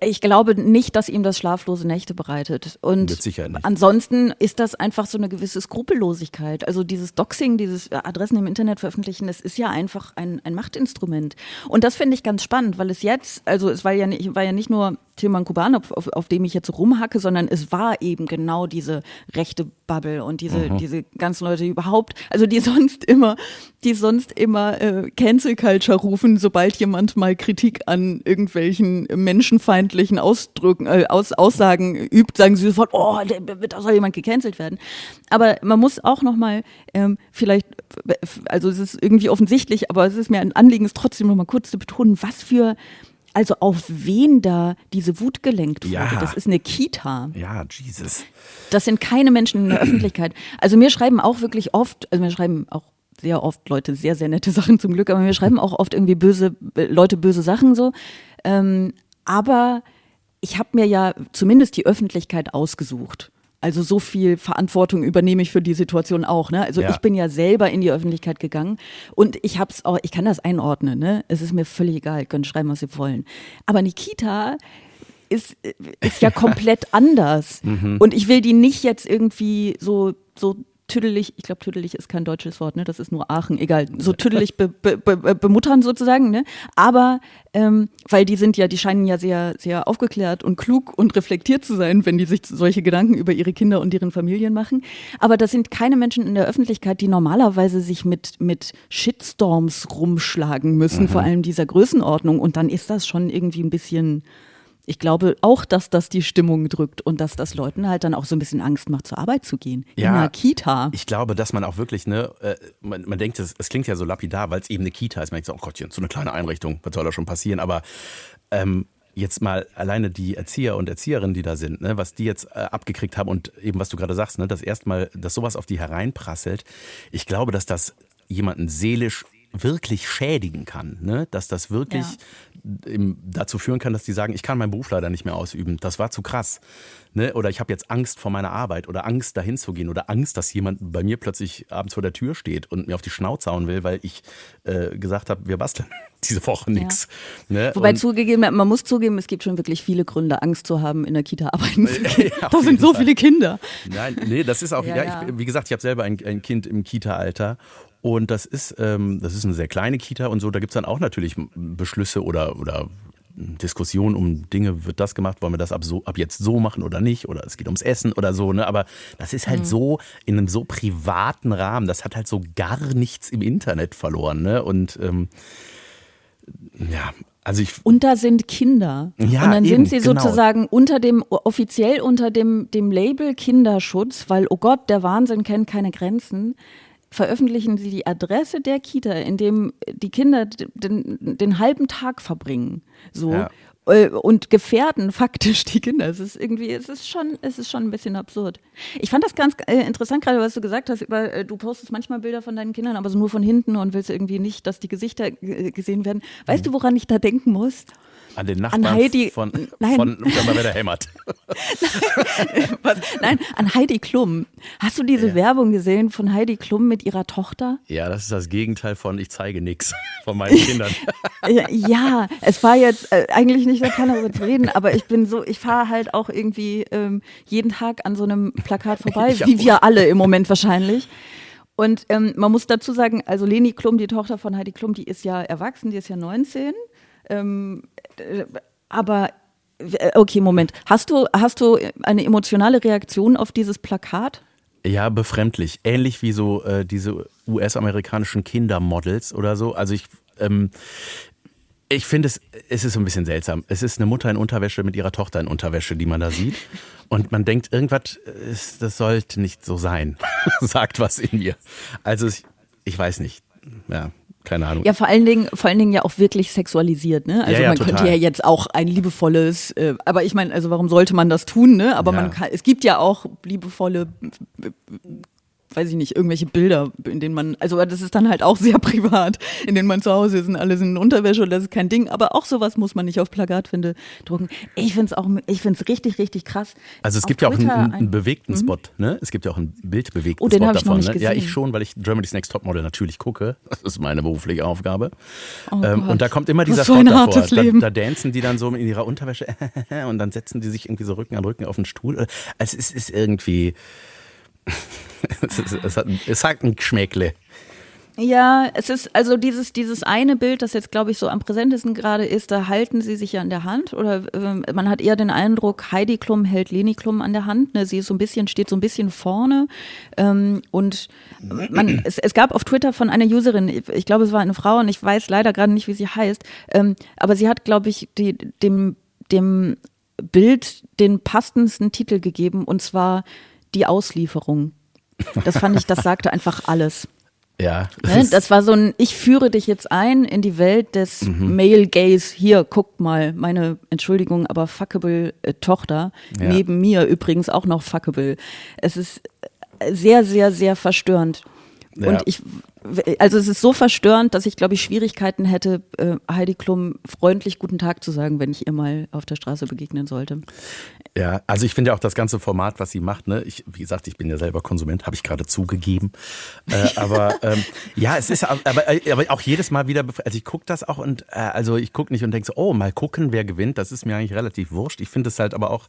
ich glaube nicht, dass ihm das schlaflose Nächte bereitet. Und
Mit Sicherheit nicht.
ansonsten ist das einfach so eine gewisse Skrupellosigkeit. Also dieses Doxing, dieses Adressen im Internet veröffentlichen, das ist ja einfach ein, ein Machtinstrument. Und das finde ich ganz spannend, weil es jetzt, also es war ja nicht, war ja nicht nur Tilman Kuban, auf, auf, auf dem ich jetzt rumhacke, sondern es war eben genau diese rechte Bubble und diese,
Mhm.
diese ganzen Leute die überhaupt, also die sonst immer, die sonst immer äh, Cancel Culture rufen, sobald jemand mal Kritik an irgendwelchen menschenfeindlichen Ausdrücken, äh, Aus, Aussagen übt, sagen sie sofort, oh, da soll jemand gecancelt werden. Aber man muss auch noch mal ähm, vielleicht, also es ist irgendwie offensichtlich, aber es ist mir ein Anliegen, es trotzdem noch mal kurz zu betonen, was für also auf wen da diese Wut gelenkt wurde.
Ja.
Das ist eine Kita.
ja, Jesus.
Das sind keine Menschen in der Öffentlichkeit. Also mir schreiben auch wirklich oft, also mir schreiben auch sehr oft Leute sehr, sehr nette Sachen zum Glück, aber mir schreiben auch oft irgendwie böse, äh, Leute böse Sachen so. Ähm, aber ich habe mir ja zumindest die Öffentlichkeit ausgesucht. Also so viel Verantwortung übernehme ich für die Situation auch. Ne? Also
Ja.
ich bin ja selber in die Öffentlichkeit gegangen und ich hab's auch, ich kann das einordnen. Ne? Es ist mir völlig egal, können schreiben, was sie wollen. Aber Nikita ist, ist ja komplett anders. Und ich will die nicht jetzt irgendwie so, so tüdelig, ich glaube, tüdelig ist kein deutsches Wort, ne? Das ist nur Aachen, egal, so tüdelig be, be, be, bemuttern sozusagen, ne? Aber ähm, weil die sind ja, die scheinen ja sehr, sehr aufgeklärt und klug und reflektiert zu sein, wenn die sich solche Gedanken über ihre Kinder und deren Familien machen. Aber das sind keine Menschen in der Öffentlichkeit, die normalerweise sich mit, mit Shitstorms rumschlagen müssen, vor allem dieser Größenordnung. Und dann ist das schon irgendwie ein bisschen ich glaube auch, dass das die Stimmung drückt und dass das Leuten halt dann auch so ein bisschen Angst macht, zur Arbeit zu gehen. In
Ja,
einer Kita.
Ich glaube, dass man auch wirklich, ne, äh, man, man denkt, es, es klingt ja so lapidar, weil es eben eine Kita ist. Man denkt so, oh Gottchen, so eine kleine Einrichtung, was soll da schon passieren? Aber ähm, jetzt mal alleine die Erzieher und Erzieherinnen, die da sind, ne, was die jetzt äh, abgekriegt haben und eben was du gerade sagst, ne, dass erstmal, dass sowas auf die hereinprasselt. Ich glaube, dass das jemanden seelisch wirklich schädigen kann, ne? dass das wirklich im, dazu führen kann, dass die sagen, ich kann meinen Beruf leider nicht mehr ausüben, das war zu krass. Ne? Oder ich habe jetzt Angst vor meiner Arbeit oder Angst dahin zu gehen oder Angst, dass jemand bei mir plötzlich abends vor der Tür steht und mir auf die Schnauze hauen will, weil ich äh, gesagt habe, wir basteln diese Woche nichts. Ne?
Wobei
Und-
zugegeben, man muss zugeben, es gibt schon wirklich viele Gründe, Angst zu haben, in der Kita arbeiten zu gehen.
Ja,
da sind so
Fall.
viele Kinder.
Nein, nee, das ist auch, ja,
Ja,
Ich,
ja.
wie gesagt, ich habe selber ein, ein Kind im Kita-Alter und das ist, ähm, das ist eine sehr kleine Kita und so, da gibt's dann auch natürlich Beschlüsse oder, oder Diskussionen um Dinge, wird das gemacht, wollen wir das ab, so, ab jetzt so machen oder nicht oder es geht ums Essen oder so, ne? aber das ist
Mhm.
halt so in einem so privaten Rahmen, das hat halt so gar nichts im Internet verloren ne? und ähm, ja, also ich,
Und da sind Kinder.
Ja,
und dann
eben,
sind sie
genau.
sozusagen unter dem, offiziell unter dem, dem Label Kinderschutz, weil, oh Gott, der Wahnsinn kennt keine Grenzen, veröffentlichen sie die Adresse der Kita, in dem die Kinder den, den halben Tag verbringen. So.
Ja.
Äh, Und gefährden faktisch die Kinder. Es ist irgendwie, es ist schon, es ist schon ein bisschen absurd. Ich fand das ganz äh, interessant, gerade was du gesagt hast, über, äh, du postest manchmal Bilder von deinen Kindern, aber so nur von hinten und willst irgendwie nicht, dass die Gesichter gesehen werden. Weißt du, woran ich da denken muss?
An den Nachbarn
An Heidi-
von,
Nein.
von Unterberger Hämmert.
Was? Nein, an Heidi Klum. Hast du diese Werbung gesehen von Heidi Klum mit ihrer Tochter?
Ja, das ist das Gegenteil von ich zeige nichts von meinen Kindern.
Ja, Ja, es war jetzt äh, eigentlich nicht, da kann darüber zu reden, aber ich bin so, ich fahre halt auch irgendwie ähm, jeden Tag an so einem Plakat vorbei, wie
auch.
wir alle im Moment wahrscheinlich. Und ähm, man muss dazu sagen, also Leni Klum, die Tochter von Heidi Klum, die ist ja erwachsen, die ist ja 19. Ähm, äh, aber äh, okay, Moment. Hast du, hast du eine emotionale Reaktion auf dieses Plakat?
Ja, befremdlich. Ähnlich wie so äh, diese US-amerikanischen Kindermodels oder so. Also ich, ähm, ich finde es, es ist so ein bisschen seltsam. Es ist eine Mutter in Unterwäsche mit ihrer Tochter in Unterwäsche, die man da sieht. Und man denkt, irgendwas, ist, das sollte nicht so sein. Sagt was in mir. Also ich, ich weiß nicht. Ja, keine Ahnung.
Ja, vor allen Dingen, vor allen Dingen ja auch wirklich sexualisiert, ne? Also
Ja, ja,
man
total.
könnte ja jetzt auch ein liebevolles, äh, aber ich meine, also warum sollte man das tun, ne? Aber
Ja.
man kann, es gibt ja auch liebevolle, weiß ich nicht, irgendwelche Bilder, in denen man, also das ist dann halt auch sehr privat, in denen man zu Hause ist und alle sind in Unterwäsche und das ist kein Ding, aber auch sowas muss man nicht auf Plakatwände drucken. Ich find's auch, ich find's richtig, richtig krass.
Also es
Auf
gibt ja auch einen,
Twitter
einen,
ein- Mhm.
bewegten Spot, ne? Es gibt ja auch einen bildbewegten
Oh, den
Spot
ich noch
davon.
nicht
ne? Ja, ich schon, weil ich Germany's Next Topmodel natürlich gucke. Das ist meine berufliche Aufgabe.
Oh
ähm, und da kommt immer dieser
für
Spot
ein
davor.
hartes
Da, da dancen die dann so in ihrer Unterwäsche und dann setzen die sich irgendwie so Rücken an Rücken auf den Stuhl. Also es ist irgendwie. es, hat, es hat ein Geschmäckle.
Ja, es ist also dieses, dieses eine Bild, das jetzt, glaube ich, so am präsentesten gerade ist, da halten sie sich ja in der Hand oder ähm, man hat eher den Eindruck, Heidi Klum hält Leni Klum an der Hand. Ne? Sie ist so ein bisschen, steht so ein bisschen vorne. Ähm, und man, es, es gab auf Twitter von einer Userin, ich, ich glaube, es war eine Frau und ich weiß leider gerade nicht, wie sie heißt, ähm, aber sie hat, glaube ich, die, dem, dem Bild den passendsten Titel gegeben und zwar die Auslieferung. Das fand ich, das sagte einfach alles.
Ja,
Ne? Das war so ein, ich führe dich jetzt ein in die Welt des
Mhm.
Male Gaze. Hier, guckt mal, meine Entschuldigung, aber fuckable äh, Tochter.
Ja.
Neben mir übrigens auch noch fuckable. Es ist äh, sehr, sehr, sehr verstörend.
Ja.
Und ich, also es ist so verstörend, dass ich, glaube ich, Schwierigkeiten hätte, äh, Heidi Klum freundlich guten Tag zu sagen, wenn ich ihr mal auf der Straße begegnen sollte.
Ja, also ich finde ja auch das ganze Format, was sie macht, ne, ich, wie gesagt, ich bin ja selber Konsument, habe ich gerade zugegeben. Äh, aber ähm, ja, es ist aber, aber auch jedes Mal wieder, also ich gucke das auch und äh, also ich gucke nicht und denke so, oh, mal gucken, wer gewinnt. Das ist mir eigentlich relativ wurscht. Ich finde es halt aber auch,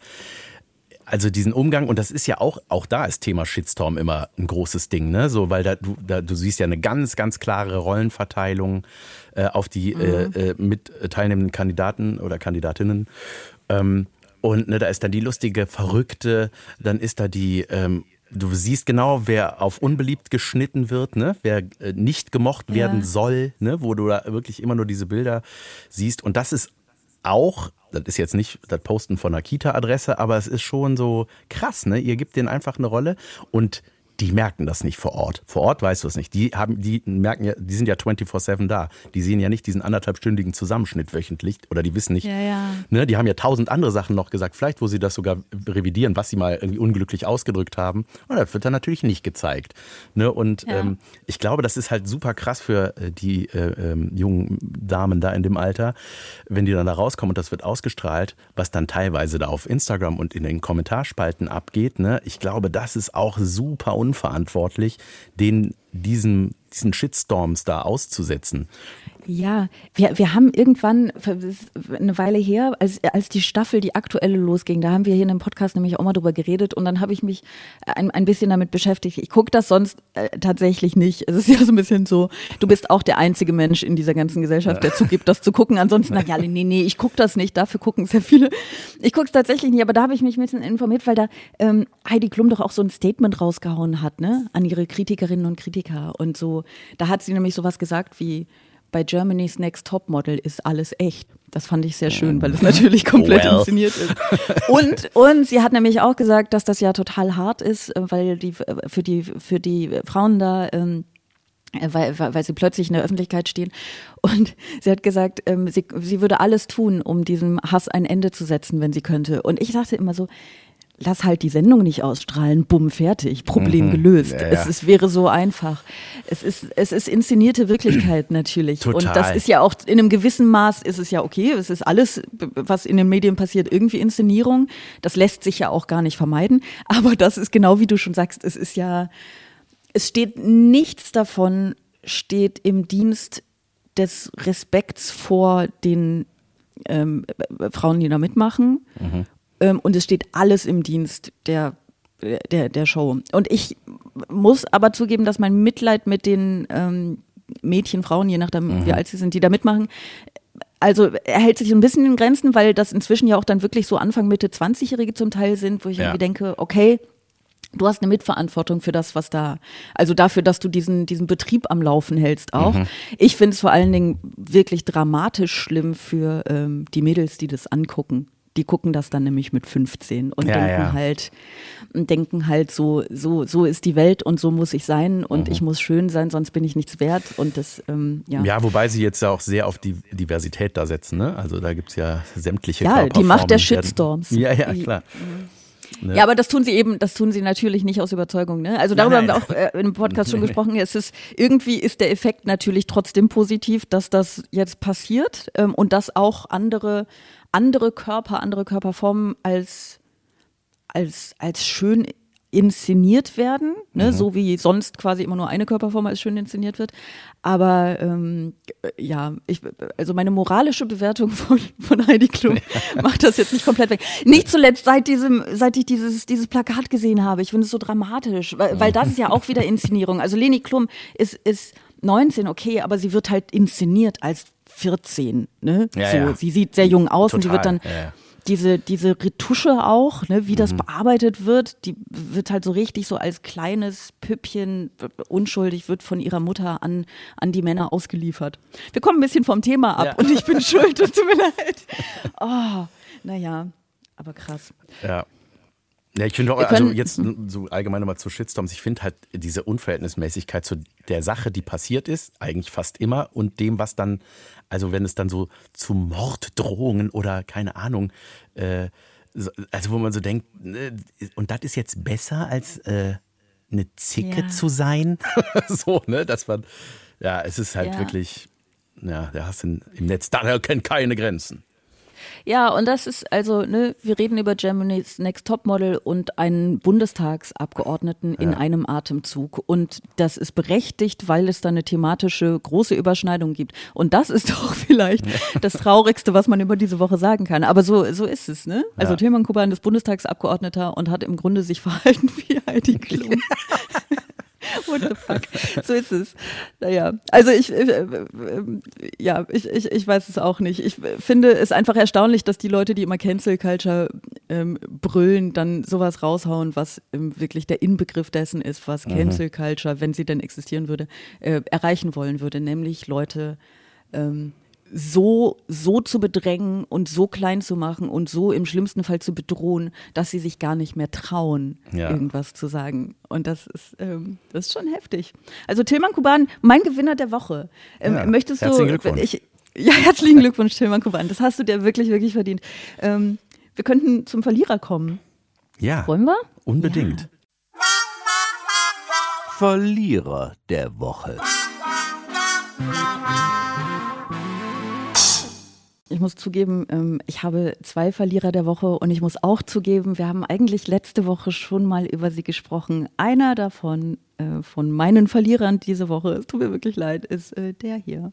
also diesen Umgang, und das ist ja auch, auch da ist Thema Shitstorm immer ein großes Ding, ne? So, weil da du, da, du siehst ja eine ganz, ganz klare Rollenverteilung äh, auf die äh, äh, mit teilnehmenden Kandidaten oder Kandidatinnen. Ähm, und ne, da ist dann die lustige, verrückte, dann ist da die, ähm, du siehst genau, wer auf unbeliebt geschnitten wird, ne? wer äh, nicht gemocht werden
Ja.
soll, ne? wo du da wirklich immer nur diese Bilder siehst. Und das ist auch, das ist jetzt nicht das Posten von einer Kita-Adresse, aber es ist schon so krass, ne? Ihr gebt denen einfach eine Rolle und die merken das nicht vor Ort. Vor Ort weißt du es nicht. Die haben, die merken ja, die sind ja 24-7 da. Die sehen ja nicht diesen anderthalbstündigen Zusammenschnitt wöchentlich oder die wissen nicht.
Ja, ja.
Ne, die haben ja tausend andere Sachen noch gesagt, vielleicht wo sie das sogar revidieren, was sie mal irgendwie unglücklich ausgedrückt haben. Und das wird dann natürlich nicht gezeigt. Ne, und
Ja.
ähm, ich glaube, das ist halt super krass für äh, die äh, ähm, jungen Damen da in dem Alter, wenn die dann da rauskommen und das wird ausgestrahlt, was dann teilweise da auf Instagram und in den Kommentarspalten abgeht. Ne? Ich glaube, das ist auch super unverantwortlich, den diesen, diesen Shitstorms da auszusetzen.
Ja, wir, wir haben irgendwann, eine Weile her, als, als die Staffel, die aktuelle losging, da haben wir hier in dem Podcast nämlich auch mal drüber geredet und dann habe ich mich ein, ein bisschen damit beschäftigt. Ich gucke das sonst äh, tatsächlich nicht. Es ist ja so ein bisschen so, du bist auch der einzige Mensch in dieser ganzen Gesellschaft, der zugibt, das zu gucken. Ansonsten sagt ja, alle, nee, nee, ich gucke das nicht, dafür gucken sehr viele. Ich gucke es tatsächlich nicht, aber da habe ich mich ein bisschen informiert, weil da ähm, Heidi Klum doch auch so ein Statement rausgehauen hat, ne, an ihre Kritikerinnen und Kritiker und so. Da hat sie nämlich sowas gesagt wie, bei Germany's Next Topmodel ist alles echt. Das fand ich sehr schön, weil es natürlich komplett
Well.
inszeniert ist. Und, und sie hat nämlich auch gesagt, dass das ja total hart ist, äh, weil die äh, für die für die Frauen da ähm, äh, weil, weil weil sie plötzlich in der Öffentlichkeit stehen. Und sie hat gesagt, ähm, sie, sie würde alles tun, um diesem Hass ein Ende zu setzen, wenn sie könnte. Und ich dachte immer so, lass halt die Sendung nicht ausstrahlen, bumm, fertig, Problem
Mhm.
gelöst.
Ja, ja.
Es, es wäre so einfach. Es ist, es ist inszenierte Wirklichkeit natürlich. Und
Total.
das ist ja auch in einem gewissen Maß ist es ja okay. Es ist alles, was in den Medien passiert, irgendwie Inszenierung. Das lässt sich ja auch gar nicht vermeiden. Aber das ist genau wie du schon sagst, es ist ja, es steht nichts davon, steht im Dienst des Respekts vor den ähm, äh, Frauen, die da mitmachen. Ähm, und es steht alles im Dienst der, der, der Show. Und ich muss aber zugeben, dass mein Mitleid mit den ähm, Mädchen, Frauen, je nachdem, wie alt sie sind, die da mitmachen, also er hält sich ein bisschen in Grenzen, weil das inzwischen ja auch dann wirklich so Anfang, Mitte 20-Jährige zum Teil sind, wo ich
Ja.
irgendwie denke, okay, du hast eine Mitverantwortung für das, was da, also dafür, dass du diesen, diesen Betrieb am Laufen hältst auch.
Mhm.
Ich finde es vor allen Dingen wirklich dramatisch schlimm für ähm, die Mädels, die das angucken. Die gucken das dann nämlich mit 15 und
Ja,
denken
ja.
halt, denken halt so, so, so ist die Welt und so muss ich sein und
Mhm.
ich muss schön sein, sonst bin ich nichts wert. Und das, ähm, ja.
Ja, wobei sie jetzt ja auch sehr auf die Diversität da setzen, ne? Also da gibt's ja sämtliche
Ja, die Macht der Shitstorms.
Ja, ja, klar. Ne?
Ja, aber das tun sie eben, das tun sie natürlich nicht aus Überzeugung. Ne? Also darüber
Nein,
haben wir auch äh, im Podcast schon gesprochen. Es ist irgendwie ist der Effekt natürlich trotzdem positiv, dass das jetzt passiert ähm, und dass auch andere andere Körper, andere Körperformen als als als schön inszeniert werden, ne? so wie sonst quasi immer nur eine Körperform als schön inszeniert wird. Aber ähm, ja, ich, also meine moralische Bewertung von, von Heidi Klum macht das jetzt nicht komplett weg. Nicht zuletzt seit diesem, seit ich dieses, dieses Plakat gesehen habe. Ich finde es so dramatisch, weil, weil das ist ja auch wieder Inszenierung. Also Leni Klum ist, ist 19, okay, aber sie wird halt inszeniert als 14. Ne?
Ja,
so,
ja.
sie sieht sehr jung aus und sie wird
Total,
dann
ja,
diese, diese Retusche auch, ne, wie
Mhm.
das bearbeitet wird, die wird halt so richtig so als kleines Püppchen unschuldig, wird von ihrer Mutter an, an die Männer ausgeliefert. Wir kommen ein bisschen vom Thema ab
Ja.
und ich bin schuld, es tut mir leid. Oh, naja, aber krass.
Ja. Ja, ich finde auch, also jetzt so allgemein nochmal zu Shitstorms, ich finde halt diese Unverhältnismäßigkeit zu der Sache, die passiert ist, eigentlich fast immer und dem, was dann, also wenn es dann so zu Morddrohungen oder keine Ahnung, äh, so- also wo man so denkt, ne, und das ist jetzt besser als äh, eine Zicke
Ja.
zu sein, so, ne, dass man, ja, es ist halt
Ja.
wirklich, ja, der Hass im Netz, da kennt keine Grenzen.
Ja, und das ist also, ne, wir reden über Germany's Next Topmodel und einen Bundestagsabgeordneten in einem Atemzug. Und das ist berechtigt, weil es da eine thematische große Überschneidung gibt. Und das ist doch vielleicht das Traurigste, was man über diese Woche sagen kann. Aber so, so ist es, ne? Also
Ja.
Tilman Kuban ist Bundestagsabgeordneter und hat im Grunde sich verhalten wie Heidi Klum. What the fuck? So ist es. Naja, also ich, äh, äh, ja, ich, ich, ich weiß es auch nicht. Ich finde es einfach erstaunlich, dass die Leute, die immer Cancel Culture ähm, brüllen, dann sowas raushauen, was ähm, wirklich der Inbegriff dessen ist, was Cancel Culture, wenn sie denn existieren würde, äh, erreichen wollen würde, nämlich Leute ähm, so, so zu bedrängen und so klein zu machen und so im schlimmsten Fall zu bedrohen, dass sie sich gar nicht mehr trauen,
Ja.
irgendwas zu sagen. Und das ist, ähm, das ist schon heftig. Also Tilman Kuban, mein Gewinner der Woche. Ähm,
Ja,
möchtest du,
herzlichen Glückwunsch.
Ich, ja, herzlichen Glückwunsch, Tilman Kuban. Das hast du dir wirklich, wirklich verdient. Ähm, wir könnten zum Verlierer kommen.
Ja,
Wollen wir?
unbedingt.
Verlierer der Woche.
Ich muss zugeben, ähm, ich habe zwei Verlierer der Woche und ich muss auch zugeben, wir haben eigentlich letzte Woche schon mal über sie gesprochen. Einer davon, äh, von meinen Verlierern diese Woche, es tut mir wirklich leid, ist äh, der hier.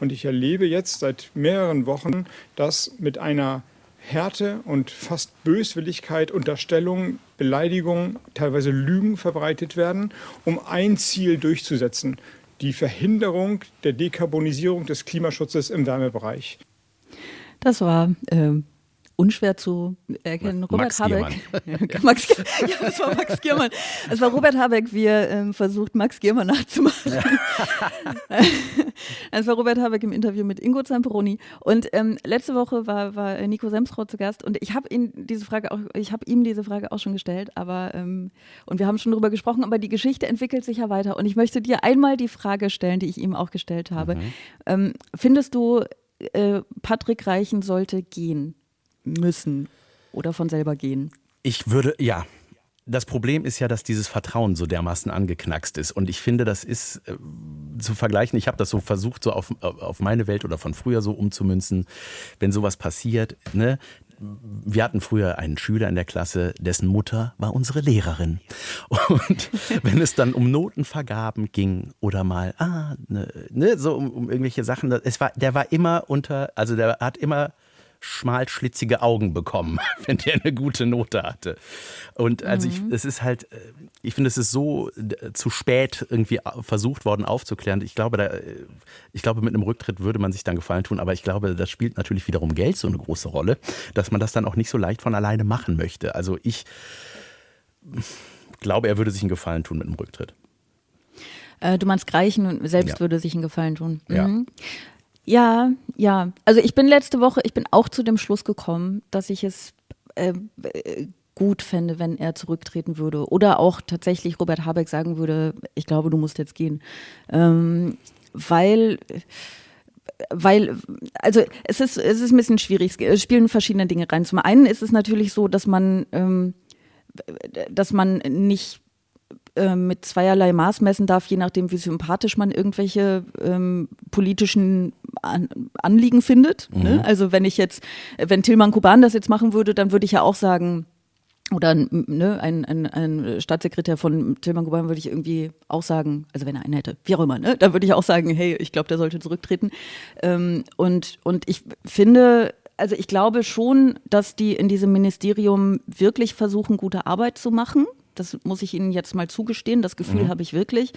Und ich erlebe jetzt seit mehreren Wochen, dass mit einer Härte und fast Böswilligkeit Unterstellungen, Beleidigungen, teilweise Lügen verbreitet werden, um ein Ziel durchzusetzen. Die Verhinderung der Dekarbonisierung des Klimaschutzes im Wärmebereich.
Das war ähm, unschwer zu erkennen. Robert
Max
Habeck. Max, ja, das war Max Giermann. Es war Robert Habeck, wie er ähm, versucht, Max Giermann nachzumachen. Es war Robert Habeck im Interview mit Ingo Zamperoni. Und ähm, letzte Woche war, war Nico Semsrau zu Gast und ich habe ihn diese Frage auch, ich habe ihm diese Frage auch schon gestellt, aber ähm, und wir haben schon darüber gesprochen, aber die Geschichte entwickelt sich ja weiter. Und ich möchte dir einmal die Frage stellen, die ich ihm auch gestellt habe. Ähm, findest du, äh, Patrick Reichen sollte gehen müssen oder von selber gehen?
Ich würde, ja. Das Problem ist ja, dass dieses Vertrauen so dermaßen angeknackst ist. Und ich finde, das ist äh, zu vergleichen. Ich habe das so versucht, so auf, auf meine Welt oder von früher so umzumünzen. Wenn sowas passiert, ne, wir hatten früher einen Schüler in der Klasse, dessen Mutter war unsere Lehrerin. Und wenn es dann um Notenvergaben ging oder mal, ah, ne, ne so um, um irgendwelche Sachen, es war, der war immer unter, also der hat immer schmalschlitzige Augen bekommen, wenn der eine gute Note hatte. Und also mhm. ich, es ist halt, äh, ich finde, es ist so äh, zu spät irgendwie versucht worden aufzuklären. Ich glaube, da, äh, ich glaube, mit einem Rücktritt würde man sich dann gefallen tun, aber ich glaube, das spielt natürlich wiederum Geld so eine große Rolle, dass man das dann auch nicht so leicht von alleine machen möchte. Also ich glaube, er würde sich einen Gefallen tun mit einem Rücktritt.
du meinst Greichen selbst ja. würde sich einen Gefallen tun.
Mhm. Ja.
Ja, ja. Also ich bin letzte Woche, ich bin auch zu dem Schluss gekommen, dass ich es äh, gut fände, wenn er zurücktreten würde. Oder auch tatsächlich Robert Habeck sagen würde, ich glaube, du musst jetzt gehen. Ähm, weil weil, also es ist, es ist ein bisschen schwierig, es spielen verschiedene Dinge rein. Zum einen ist es natürlich so, dass man, ähm, dass man nicht äh, mit zweierlei Maß messen darf, je nachdem, wie sympathisch man irgendwelche ähm, politischen An Anliegen findet. Ne? Mhm. Ne? Also wenn ich jetzt, wenn Tilman Kuban das jetzt machen würde, dann würde ich ja auch sagen, oder ne, ein, ein, ein Staatssekretär von Tilman Kuban würde ich irgendwie auch sagen, also wenn er einen hätte, wie auch immer, ne, dann würde ich auch sagen, hey, ich glaube, der sollte zurücktreten. Ähm, und, und ich finde, also ich glaube schon, dass die in diesem Ministerium wirklich versuchen, gute Arbeit zu machen. Das muss ich Ihnen jetzt mal zugestehen. Das Gefühl mhm. habe ich wirklich.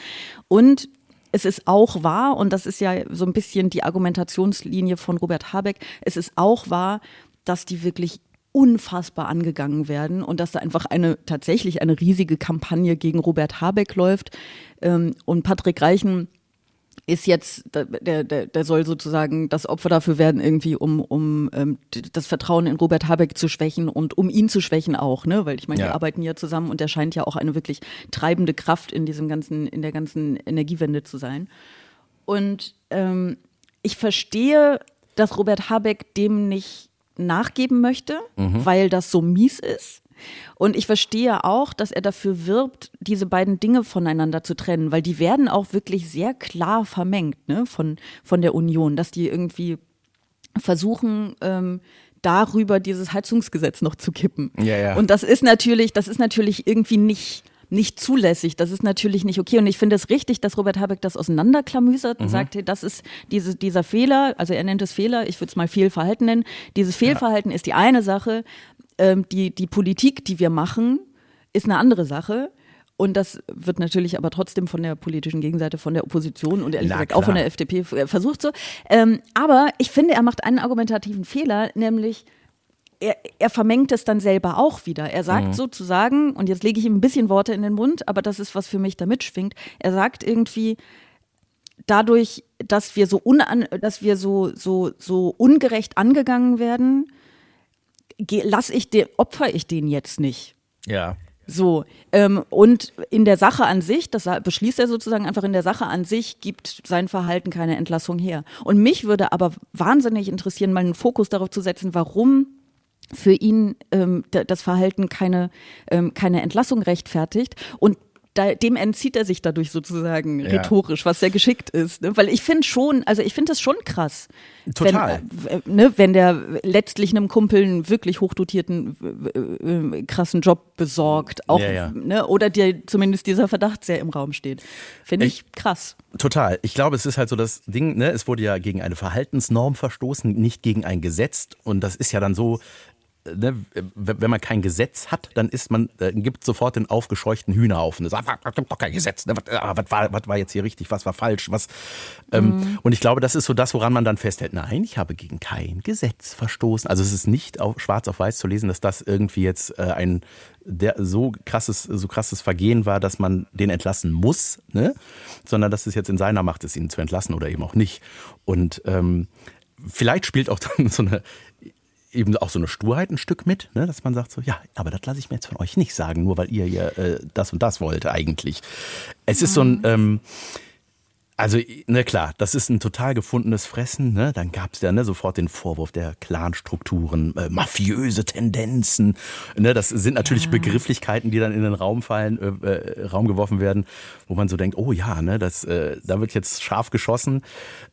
Und es ist auch wahr, und das ist ja so ein bisschen die Argumentationslinie von Robert Habeck, es ist auch wahr, dass die wirklich unfassbar angegangen werden und dass da einfach eine tatsächlich eine riesige Kampagne gegen Robert Habeck läuft. Ähm, und Patrick Reichen ist jetzt, der, der, der soll sozusagen das Opfer dafür werden, irgendwie, um, um ähm, das Vertrauen in Robert Habeck zu schwächen und um ihn zu schwächen auch, ne? Weil ich meine, ja. die arbeiten ja zusammen und er scheint ja auch eine wirklich treibende Kraft in diesem ganzen, in der ganzen Energiewende zu sein. Und ähm, ich verstehe, dass Robert Habeck dem nicht nachgeben möchte, mhm. weil das so mies ist. Und ich verstehe auch, dass er dafür wirbt, diese beiden Dinge voneinander zu trennen, weil die werden auch wirklich sehr klar vermengt ne, von, von der Union, dass die irgendwie versuchen, ähm, darüber dieses Heizungsgesetz noch zu kippen.
Ja, ja.
Und das ist natürlich, das ist natürlich irgendwie nicht nicht zulässig. Das ist natürlich nicht okay. Und ich finde es richtig, dass Robert Habeck das auseinanderklamüsert und mhm. sagt, hey, das ist diese, dieser Fehler, also er nennt es Fehler, ich würde es mal Fehlverhalten nennen. Dieses Fehlverhalten ja. ist die eine Sache ähm, die, die Politik, die wir machen, ist eine andere Sache. Und das wird natürlich aber trotzdem von der politischen Gegenseite, von der Opposition und ehrlich gesagt auch von der FDP äh, versucht so. Ähm, aber ich finde, er macht einen argumentativen Fehler, nämlich er, er vermengt es dann selber auch wieder. Er sagt mhm. sozusagen, und jetzt lege ich ihm ein bisschen Worte in den Mund, aber das ist, was für mich da mitschwingt. Er sagt irgendwie, dadurch, dass wir so unan, dass wir so, so, so ungerecht angegangen werden, lass ich den, opfer ich den jetzt nicht.
Ja.
So, ähm, und in der Sache an sich, das beschließt er sozusagen einfach in der Sache an sich, gibt sein Verhalten keine Entlassung her. Und mich würde aber wahnsinnig interessieren, mal einen Fokus darauf zu setzen, warum für ihn ähm, das Verhalten keine, ähm, keine Entlassung rechtfertigt. Und da, dem entzieht er sich dadurch sozusagen ja. rhetorisch, was sehr geschickt ist. Ne? Weil ich finde schon, also ich finde das schon krass.
Total.
Wenn, äh, ne, wenn der letztlich einem Kumpel einen wirklich hochdotierten, äh, äh, krassen Job besorgt, auch,
ja, ja.
Ne, oder dir zumindest dieser Verdacht sehr im Raum steht. Finde ich, ich, krass.
Total. Ich glaube, es ist halt so das Ding, ne, es wurde ja gegen eine Verhaltensnorm verstoßen, nicht gegen ein Gesetz. Und das ist ja dann so, ne, wenn man kein Gesetz hat, dann ist man, äh, gibt sofort den aufgescheuchten Hühnerhaufen. Das gibt doch kein Gesetz. Ne? Was, ah, was, war, was war jetzt hier richtig, was war falsch, was. Ähm, mhm. Und ich glaube, das ist so das, woran man dann festhält. Nein, ich habe gegen kein Gesetz verstoßen. Also es ist nicht auf, schwarz auf weiß zu lesen, dass das irgendwie jetzt äh, ein der so krasses, so krasses Vergehen war, dass man den entlassen muss, ne? sondern dass es jetzt in seiner Macht ist, ihn zu entlassen oder eben auch nicht. Und ähm, vielleicht spielt auch dann so eine eben auch so eine Sturheit ein Stück mit, ne? dass man sagt so, ja, aber das lasse ich mir jetzt von euch nicht sagen, nur weil ihr ja äh, das und das wollt eigentlich. Es ist so ein, ähm, Also, ne klar, das ist ein total gefundenes Fressen. Ne? Dann gab es ja ne, sofort den Vorwurf der Clanstrukturen, äh, mafiöse Tendenzen. Ne? Das sind natürlich ja. Begrifflichkeiten, die dann in den Raum fallen, äh, äh, Raum geworfen werden, wo man so denkt, oh ja, ne, das, äh, da wird jetzt scharf geschossen.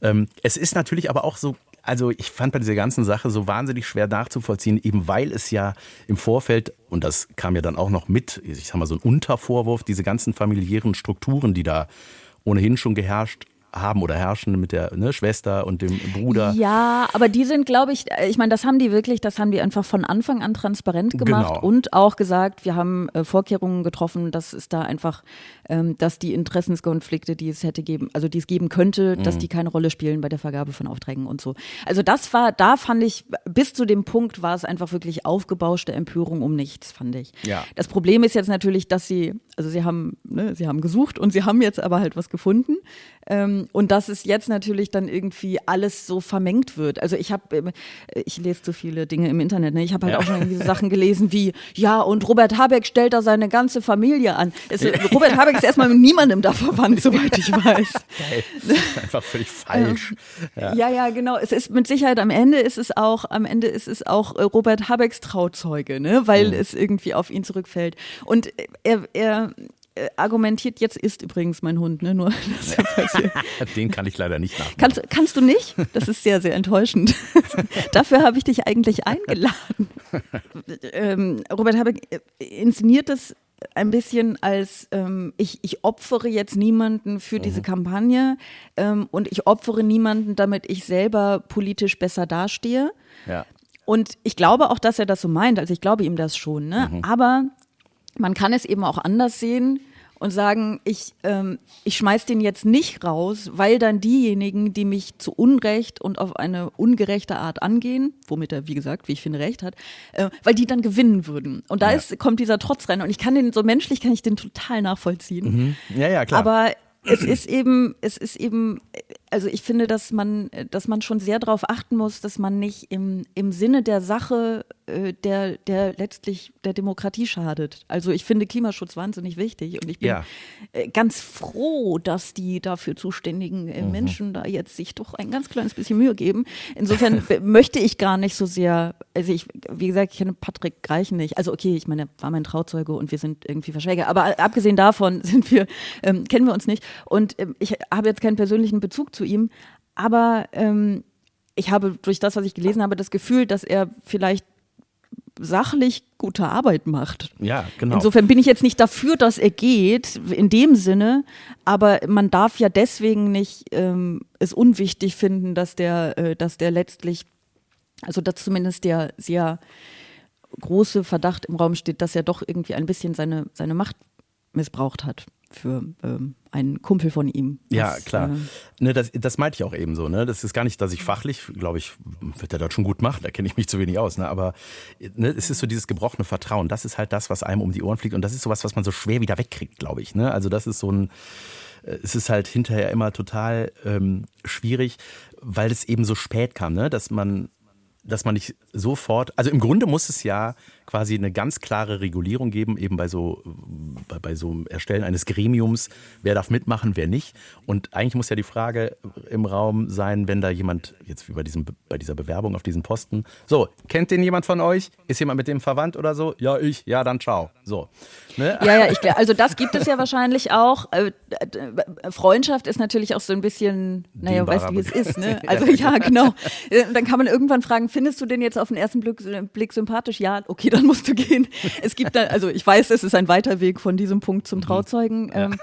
Ähm, es ist natürlich aber auch so also ich fand bei dieser ganzen Sache so wahnsinnig schwer nachzuvollziehen, eben weil es ja im Vorfeld, und das kam ja dann auch noch mit, ich sag mal so ein Untervorwurf, diese ganzen familiären Strukturen, die da ohnehin schon geherrscht haben oder herrschen mit der ne, Schwester und dem Bruder.
Ja, aber die sind, glaube ich, ich meine, das haben die wirklich, das haben die einfach von Anfang an transparent gemacht genau. und auch gesagt, wir haben äh, Vorkehrungen getroffen, dass es da einfach, ähm, dass die Interessenskonflikte, die es hätte geben, also die es geben könnte, mhm. dass die keine Rolle spielen bei der Vergabe von Aufträgen und so. Also das war, da fand ich, bis zu dem Punkt war es einfach wirklich aufgebauschte Empörung um nichts, fand ich.
Ja.
Das Problem ist jetzt natürlich, dass sie, also sie haben, ne, sie haben gesucht und sie haben jetzt aber halt was gefunden. Ähm, und dass es jetzt natürlich dann irgendwie alles so vermengt wird. Also ich habe, ähm, ich lese so viele Dinge im Internet, ne? ich habe halt ja. auch schon irgendwie so Sachen gelesen wie, ja, und Robert Habeck stellt da seine ganze Familie an. Es, Robert Habeck ist erstmal mit niemandem da verwandt, soweit ich weiß.
Geil. Einfach völlig falsch.
Ja. ja. ja, genau. Es ist mit Sicherheit am Ende ist es auch, am Ende ist es auch äh, Robert Habecks Trauzeuge, ne? weil mhm. es irgendwie auf ihn zurückfällt. Und er, er äh, argumentiert, jetzt ist übrigens mein Hund, ne? Nur
Den kann ich leider nicht
nachmachen. Kannst, kannst du nicht? Das ist sehr, sehr enttäuschend. Dafür habe ich dich eigentlich eingeladen. ähm, Robert Habeck äh, inszeniert es ein bisschen als ähm, ich, ich opfere jetzt niemanden für mhm. diese Kampagne ähm, und ich opfere niemanden, damit ich selber politisch besser dastehe.
Ja.
Und ich glaube auch, dass er das so meint. Also ich glaube ihm das schon. Ne? Mhm. Aber man kann es eben auch anders sehen und sagen, ich, ähm, ich schmeiß den jetzt nicht raus, weil dann diejenigen, die mich zu Unrecht und auf eine ungerechte Art angehen, womit er, wie gesagt, wie ich finde, recht hat, äh, weil die dann gewinnen würden. Und da ja. ist, kommt dieser Trotz rein. Und ich kann den, so menschlich kann ich den total nachvollziehen.
Mhm. Ja, ja, klar.
Aber es ist eben, es ist eben, also ich finde, dass man, dass man schon sehr darauf achten muss, dass man nicht im, im Sinne der Sache äh, der, der letztlich der Demokratie schadet. Also ich finde Klimaschutz wahnsinnig wichtig und ich bin ja. Äh, ganz froh, dass die dafür zuständigen äh, mhm. Menschen da jetzt sich doch ein ganz kleines bisschen Mühe geben. Insofern möchte ich gar nicht so sehr, also ich, wie gesagt, ich kenne Patrick Greichen nicht. Also okay, ich meine, er war mein Trauzeuge und wir sind irgendwie Verschwäger. Aber abgesehen davon sind wir, ähm, kennen wir uns nicht. Und ähm, ich habe jetzt keinen persönlichen Bezug zu ihm. Aber ähm, ich habe durch das, was ich gelesen habe, das Gefühl, dass er vielleicht sachlich gute Arbeit macht.
Ja, genau.
Insofern bin ich jetzt nicht dafür, dass er geht, in dem Sinne, aber man darf ja deswegen nicht ähm, es unwichtig finden, dass der, äh, dass der letztlich, also dass zumindest der sehr große Verdacht im Raum steht, dass er doch irgendwie ein bisschen seine, seine Macht missbraucht hat für ähm, einen Kumpel von ihm.
Ja, klar. Äh, ne, das, das meinte ich auch eben so. Ne? Das ist gar nicht, dass ich fachlich, glaube ich, wird er dort schon gut machen, da kenne ich mich zu wenig aus. Ne? Aber ne, es ist so dieses gebrochene Vertrauen. Das ist halt das, was einem um die Ohren fliegt. Und das ist sowas, was man so schwer wieder wegkriegt, glaube ich. Ne? Also das ist so ein, äh, es ist halt hinterher immer total ähm, schwierig, weil es eben so spät kam, ne? dass man dass man nicht sofort, also im Grunde muss es ja quasi eine ganz klare Regulierung geben, eben bei so, bei, bei so einem Erstellen eines Gremiums, wer darf mitmachen, wer nicht. Und eigentlich muss ja die Frage im Raum sein, wenn da jemand, jetzt wie bei, diesem, bei dieser Bewerbung auf diesen Posten, so, kennt den jemand von euch? Ist jemand mit dem verwandt oder so? Ja, ich. Ja, dann ciao. So.
Ne? Ja, ja, ich, also das gibt es ja wahrscheinlich auch. Äh, Freundschaft ist natürlich auch so ein bisschen, naja, weißt du, wie es ist, ne? Also ja, genau. Äh, dann kann man irgendwann fragen, findest du den jetzt auf den ersten Blick, Blick sympathisch? Ja, okay, dann dann musst du gehen. Es gibt dann, also ich weiß, es ist ein weiter Weg von diesem Punkt zum mhm. Trauzeugen. Ähm,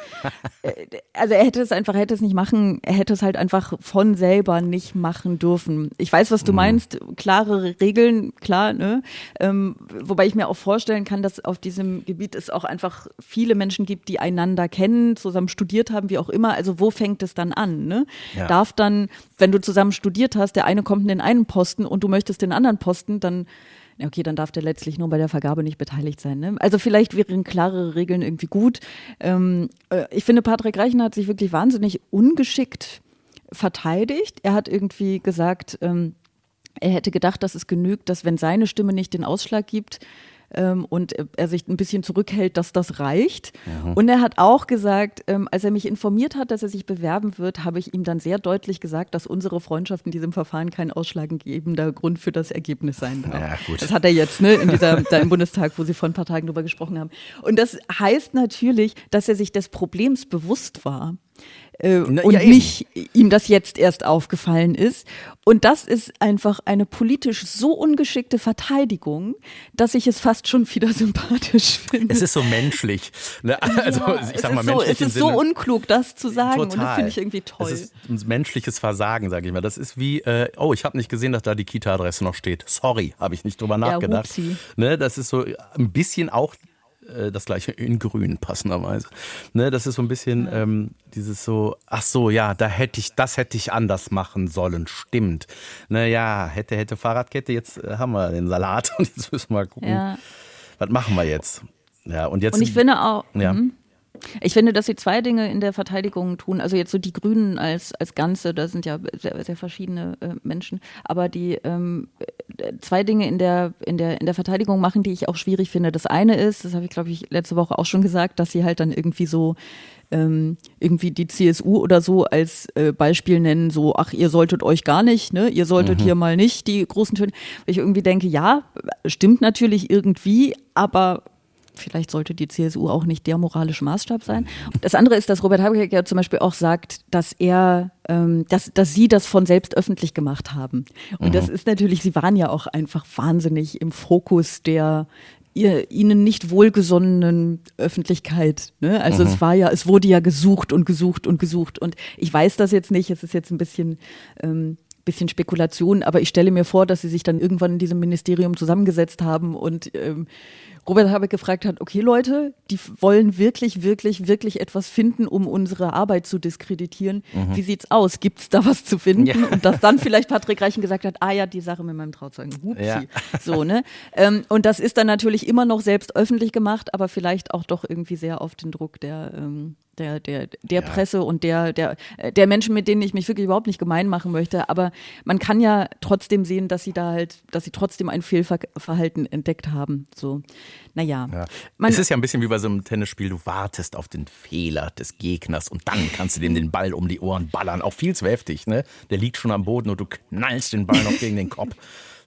äh, also er hätte es einfach, hätte es nicht machen, er hätte es halt einfach von selber nicht machen dürfen. Ich weiß, was du mhm. meinst, klare Regeln, klar, ne? Ähm, wobei ich mir auch vorstellen kann, dass auf diesem Gebiet es auch einfach viele Menschen gibt, die einander kennen, zusammen studiert haben, wie auch immer. Also wo fängt es dann an? Ne? Ja. Darf dann, wenn du zusammen studiert hast, der eine kommt in den einen Posten und du möchtest den anderen Posten, dann okay, dann darf der letztlich nur bei der Vergabe nicht beteiligt sein. Ne? Also vielleicht wären klarere Regeln irgendwie gut. Ähm, äh, ich finde, Patrick Reichen hat sich wirklich wahnsinnig ungeschickt verteidigt. Er hat irgendwie gesagt, ähm, er hätte gedacht, dass es genügt, dass wenn seine Stimme nicht den Ausschlag gibt, ähm, und er sich ein bisschen zurückhält, dass das reicht. Und er hat auch gesagt, ähm, als er mich informiert hat, dass er sich bewerben wird, habe ich ihm dann sehr deutlich gesagt, dass unsere Freundschaft in diesem Verfahren kein ausschlaggebender Grund für das Ergebnis sein darf.
Ja, gut.
Das hat er jetzt, ne, in dieser, da im Bundestag, wo sie vor ein paar Tagen drüber gesprochen haben. Und das heißt natürlich, dass er sich des Problems bewusst war. Äh,
Na,
und
ja,
nicht ihm das jetzt erst aufgefallen ist. Und das ist einfach eine politisch so ungeschickte Verteidigung, dass ich es fast schon wieder sympathisch finde.
Es ist so menschlich. Ne? Also
Ja,
ich sag mal
so,
menschlich
es ist so
Sinne.
unklug, das zu sagen. Und das
Total.
finde ich irgendwie toll.
Es ist ein menschliches Versagen, sage ich mal. Das ist wie, äh, oh, ich habe nicht gesehen, dass da die Kita-Adresse noch steht. Sorry, habe ich nicht drüber nachgedacht.
hupsi.
ne, das ist so ein bisschen auch äh, das gleiche in Grün passenderweise. Ne, das ist so ein bisschen ähm, dieses so, ach so, ja, da hätte ich, das hätte ich anders machen sollen. Stimmt. Naja, hätte, hätte Fahrradkette, jetzt äh, haben wir den Salat und jetzt müssen wir mal gucken,
ja.
was machen wir jetzt. Ja, und jetzt.
Und ich finde auch,
ja.
mhm. Ich finde, dass sie zwei Dinge in der Verteidigung tun. Also jetzt so die Grünen als, als Ganze, da sind ja sehr, sehr verschiedene äh, Menschen, aber die ähm, äh, zwei Dinge in der, in, der, in der Verteidigung machen, die ich auch schwierig finde. Das eine ist, das habe ich glaube ich letzte Woche auch schon gesagt, dass sie halt dann irgendwie so ähm, irgendwie die CSU oder so als äh, Beispiel nennen, so, ach, ihr solltet euch gar nicht, ne? Ihr solltet hier mal nicht die großen Töne. Weil ich irgendwie denke, ja, stimmt natürlich irgendwie, aber vielleicht sollte die CSU auch nicht der moralische Maßstab sein. Und das andere ist, dass Robert Habeck ja zum Beispiel auch sagt, dass er, ähm, dass, dass sie das von selbst öffentlich gemacht haben. Und das ist natürlich, sie waren ja auch einfach wahnsinnig im Fokus der ihr, ihnen nicht wohlgesonnenen Öffentlichkeit. Ne? Also es war ja, es wurde ja gesucht und gesucht und gesucht. Und ich weiß das jetzt nicht, es ist jetzt ein bisschen ähm, bisschen Spekulation, aber ich stelle mir vor, dass sie sich dann irgendwann in diesem Ministerium zusammengesetzt haben und ähm, Robert Habeck gefragt hat, okay Leute, die wollen wirklich, wirklich, wirklich etwas finden, um unsere Arbeit zu diskreditieren. Wie sieht's aus? Gibt's da was zu finden?
Ja.
Und dass dann vielleicht Patrick Reichen gesagt hat, ah ja, die Sache mit meinem Trauzeugen, hupsi.
Ja.
So, ne? Ähm, und das ist dann natürlich immer noch selbst öffentlich gemacht, aber vielleicht auch doch irgendwie sehr auf den Druck der, ähm, der, der, der Presse und der, der, äh, der Menschen, mit denen ich mich wirklich überhaupt nicht gemein machen möchte. Aber man kann ja trotzdem sehen, dass sie da halt, dass sie trotzdem ein Fehlverhalten entdeckt haben. So, naja.
Ja.
Man,
es ist ja ein bisschen wie bei so einem Tennisspiel, du wartest auf den Fehler des Gegners und dann kannst du dem den Ball um die Ohren ballern. Auch viel zu heftig, ne? Der liegt schon am Boden und du knallst den Ball noch gegen den Kopf.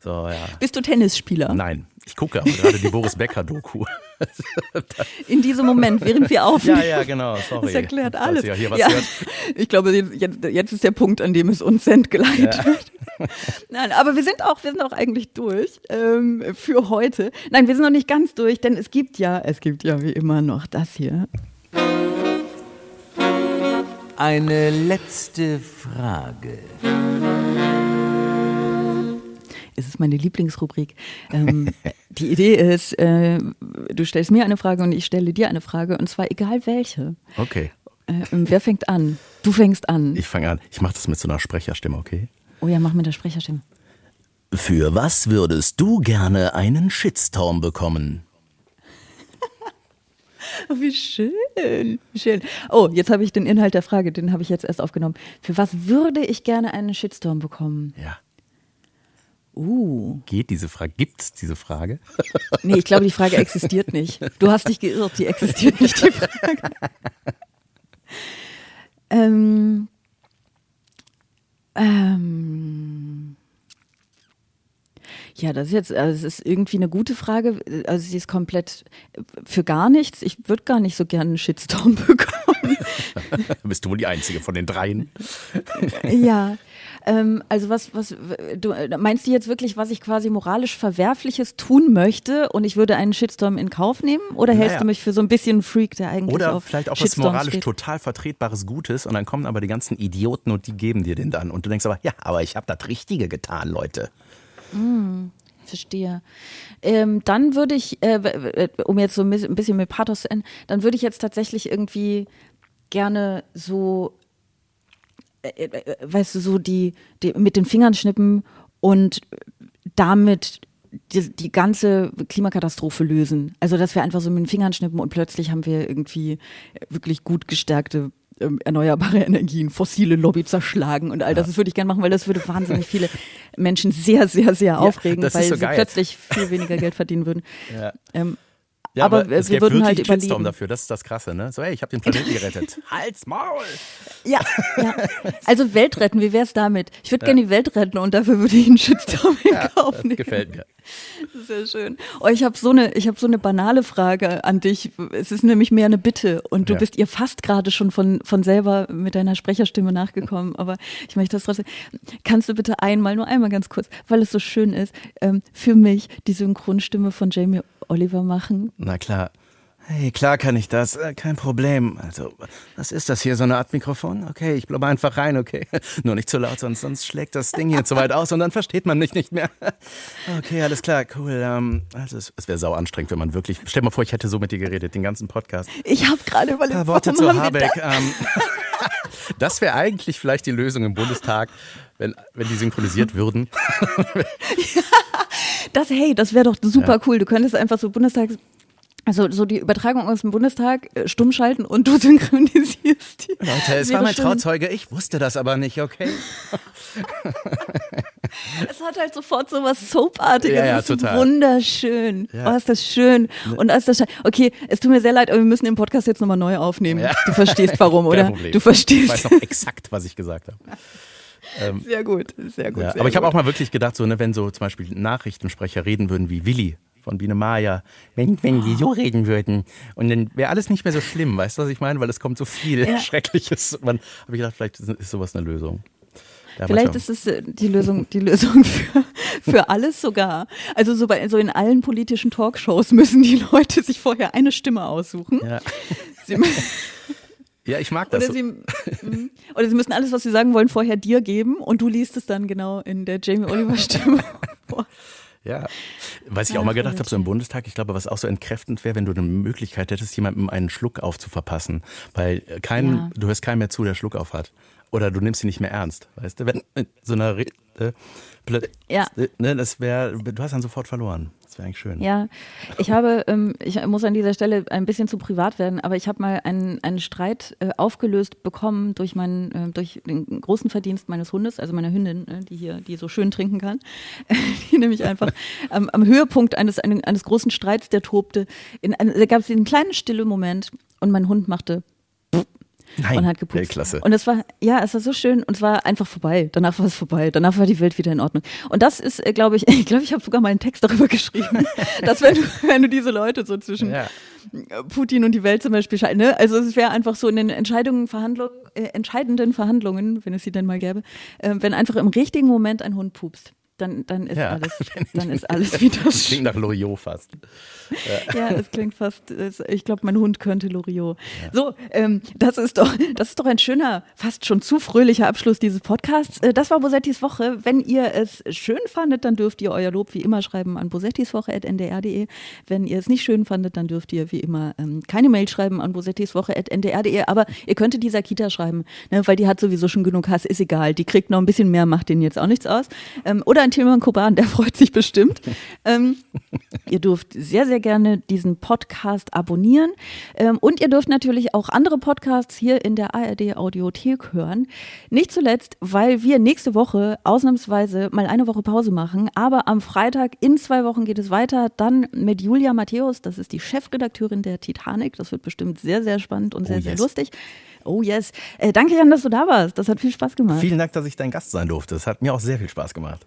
So, ja.
bist du Tennisspieler?
Nein, ich gucke aber gerade die Boris Becker-Doku.
In diesem Moment, während wir aufnehmen.
Ja, ja, genau, sorry.
Das erklärt alles.
ihr hier was
ja.
hört.
Ich glaube, jetzt, jetzt ist der Punkt, an dem es uns entgleitet. Nein, aber wir sind auch, wir sind auch eigentlich durch ähm, für heute. Nein, wir sind noch nicht ganz durch, denn es gibt ja, es gibt ja wie immer noch das hier.
Eine letzte Frage.
Es ist meine Lieblingsrubrik. Ähm, die Idee ist, äh, du stellst mir eine Frage und ich stelle dir eine Frage und zwar egal welche.
Okay,
Äh, wer fängt an? Du fängst an.
ich fange an. Ich mache das mit so einer Sprecherstimme, okay?
oh ja, mach mit der Sprecherstimme.
Für was würdest du gerne einen Shitstorm bekommen?
Oh, wie schön, wie schön. Oh, jetzt habe ich den Inhalt der Frage, den habe ich jetzt erst aufgenommen. Für was würde ich gerne einen Shitstorm bekommen?
Ja.
Uh,
Geht diese Frage? Gibt's diese Frage?
nee, ich glaube, die Frage existiert nicht. Du hast dich geirrt, die existiert nicht, die Frage. ähm, ähm, ja, das ist jetzt, also es ist irgendwie eine gute Frage. Also sie ist komplett für gar nichts. Ich würde gar nicht so gerne einen Shitstorm bekommen.
Bist du wohl die Einzige von den dreien?
Ja, ähm, also was, was, du meinst du jetzt wirklich, was ich quasi moralisch Verwerfliches tun möchte und ich würde einen Shitstorm in Kauf nehmen? Oder hältst
Naja.
du mich für so ein bisschen Freak, der eigentlich
Oder
auf
vielleicht auch was
Shitstorms
moralisch
steht?
total vertretbares Gutes und dann kommen aber die ganzen Idioten und die geben dir den dann. Und du denkst aber, ja, aber ich habe das Richtige getan, Leute.
Verstehe. Ähm, dann würde ich, äh, um jetzt so ein bisschen- mit Pathos zu enden, dann würde ich jetzt tatsächlich irgendwie gerne so, weißt du, so die, die mit den Fingern schnippen und damit die, die ganze Klimakatastrophe lösen. Also, dass wir einfach so mit den Fingern schnippen und plötzlich haben wir irgendwie wirklich gut gestärkte ähm, erneuerbare Energien, fossile Lobby zerschlagen und all das. Das würde ich gerne machen, weil das würde wahnsinnig viele Menschen sehr, sehr, sehr aufregen,
ist
weil
so
sie
geil.
plötzlich viel weniger Geld verdienen würden.
Ja.
Ähm,
Ja,
aber,
aber, es
wir würden
wirklich
halt
einen Shitstorm
überleben.
dafür, das ist das Krasse, ne? So, hey, ich habe den Planeten gerettet. Halt's Maul!
Ja, ja. Also Welt retten, wie wär's damit? Ich würde gerne die Welt retten und dafür würde ich einen Shitstorm in Kauf
Das
nehmen.
gefällt mir.
Sehr schön. Oh, ich habe so eine, ich habe so eine banale Frage an dich. Es ist nämlich mehr eine Bitte und du
Ja.
bist ihr fast gerade schon von von selber mit deiner Sprecherstimme nachgekommen. Aber ich möchte das trotzdem. Kannst du bitte einmal, nur einmal ganz kurz, weil es so schön ist, ähm, für mich die Synchronstimme von Jamie Oliver machen?
Na klar. Hey, klar kann ich das, äh, kein Problem. Also, was ist das hier, so eine Art Mikrofon? Okay, ich blubber einfach rein, okay? Nur nicht zu laut, sonst, sonst schlägt das Ding hier zu weit aus und dann versteht man mich nicht mehr. Okay, alles klar, cool. Ähm, also, es, es wäre sau anstrengend, wenn man wirklich. Stell dir mal vor, ich hätte so mit dir geredet, den ganzen Podcast.
Ich habe gerade überlegt,
Ein paar Worte zu Habeck.
das?
Ähm, das wäre eigentlich vielleicht die Lösung im Bundestag, wenn, wenn die synchronisiert würden.
Das, hey, das wäre doch super cool. Du könntest einfach so Bundestags, also so die Übertragung aus dem Bundestag äh, stumm schalten und du synchronisierst die.
Leute, es war mein
schön.
Trauzeuge, ich wusste das aber nicht, okay?
Es hat halt sofort so was Soapartiges.
Ja, ja,
das ist
total.
wunderschön.
Ja.
Oh, ist das schön. Und ist das schön. Okay, es tut mir sehr leid, aber wir müssen den Podcast jetzt nochmal neu aufnehmen.
Ja.
Du verstehst warum, oder?
Problem.
Du
Ich
verstehst.
weiß noch exakt, was ich gesagt habe.
Sehr gut, sehr gut. Sehr
aber ich habe auch mal wirklich gedacht, so, ne, wenn so zum Beispiel Nachrichtensprecher reden würden wie Willi von Biene Maya, wenn, wenn die so reden würden und dann wäre alles nicht mehr so schlimm, weißt du, was ich meine? Weil es kommt so viel
Ja.
Schreckliches. Man habe ich gedacht, vielleicht ist, sowas eine Lösung. Ja,
Vielleicht ist es äh, die Lösung, die Lösung für, für alles sogar. Also so bei so in allen politischen Talkshows müssen die Leute sich vorher eine Stimme aussuchen.
Ja.
Sie,
ja, ich mag das.
oder, sie, mhm. oder sie müssen alles, was sie sagen wollen, vorher dir geben und du liest es dann genau in der Jamie Oliver Stimme. vor.
Ja. Was ich auch
Ach,
mal gedacht habe, so im. Bundestag, ich glaube, was auch so entkräftend wäre, wenn du eine Möglichkeit hättest, jemandem einen Schluck aufzuverpassen. Weil äh, kein,
Ja.
du hörst keinem mehr zu, der Schluck auf hat. Oder du nimmst ihn nicht mehr ernst. Weißt du, wenn äh, so einer Re äh,
Ja.
ne, das wäre, du hast dann sofort verloren. Wäre eigentlich schön.
Ja, ich habe, ähm, ich muss an dieser Stelle ein bisschen zu privat werden, aber ich habe mal einen, einen Streit äh, aufgelöst bekommen durch meinen, äh, durch den großen Verdienst meines Hundes, also meiner Hündin, äh, die hier, die so schön trinken kann, die nämlich einfach am, am Höhepunkt eines, eines, großen Streits, der tobte, in, ein- da gab es einen kleinen stille Moment und mein Hund machte
Nein,
und hat gepupst.
Weltklasse.
Und es war, ja, es war so schön und es war einfach vorbei. Danach war es vorbei. Danach war die Welt wieder in Ordnung. Und das ist, äh, glaube ich, ich glaube, ich habe sogar mal einen Text darüber geschrieben, dass wenn du, wenn du diese Leute so zwischen
Ja.
Putin und die Welt zum Beispiel ne? Also es wäre einfach so in den Entscheidungen, Verhandlungen, äh, entscheidenden Verhandlungen, wenn es sie denn mal gäbe, äh, wenn einfach im richtigen Moment ein Hund pupst. Dann, dann ist
Ja.
alles, dann ist alles wieder
Das
schön.
klingt nach Loriot fast.
Ja, das klingt fast, es- ich glaube, mein Hund könnte Loriot. So, ähm, das ist doch, das ist doch ein schöner, fast schon zu fröhlicher Abschluss dieses Podcasts. Äh, das war Bosettis Woche. Wenn ihr es schön fandet, dann dürft ihr euer Lob wie immer schreiben an bosettiswoche.ndr.de. Wenn ihr es nicht schön fandet, dann dürft ihr wie immer ähm, keine Mail schreiben an bosettiswoche.ndr.de. Aber ihr könntet dieser Kita schreiben, ne, weil die hat sowieso schon genug Hass, ist egal. Die kriegt noch ein bisschen mehr, macht denen jetzt auch nichts aus. Ähm, oder an Tilman Koban, der freut sich bestimmt. ähm, Ihr dürft sehr, sehr gerne diesen Podcast abonnieren. Ähm, und ihr dürft natürlich auch andere Podcasts hier in der ARD Audiothek hören. Nicht zuletzt, weil wir nächste Woche ausnahmsweise mal eine Woche Pause machen. Aber am Freitag in zwei Wochen geht es weiter. Dann mit Julia Matthäus. Das ist die Chefredakteurin der Titanic. Das wird bestimmt sehr, sehr spannend und sehr,
Oh,
sehr
yes.
lustig. Oh yes. Äh, danke, Jan, dass du da warst. Das hat viel Spaß gemacht.
Vielen Dank, dass ich dein Gast sein durfte. Das hat mir auch sehr viel Spaß gemacht.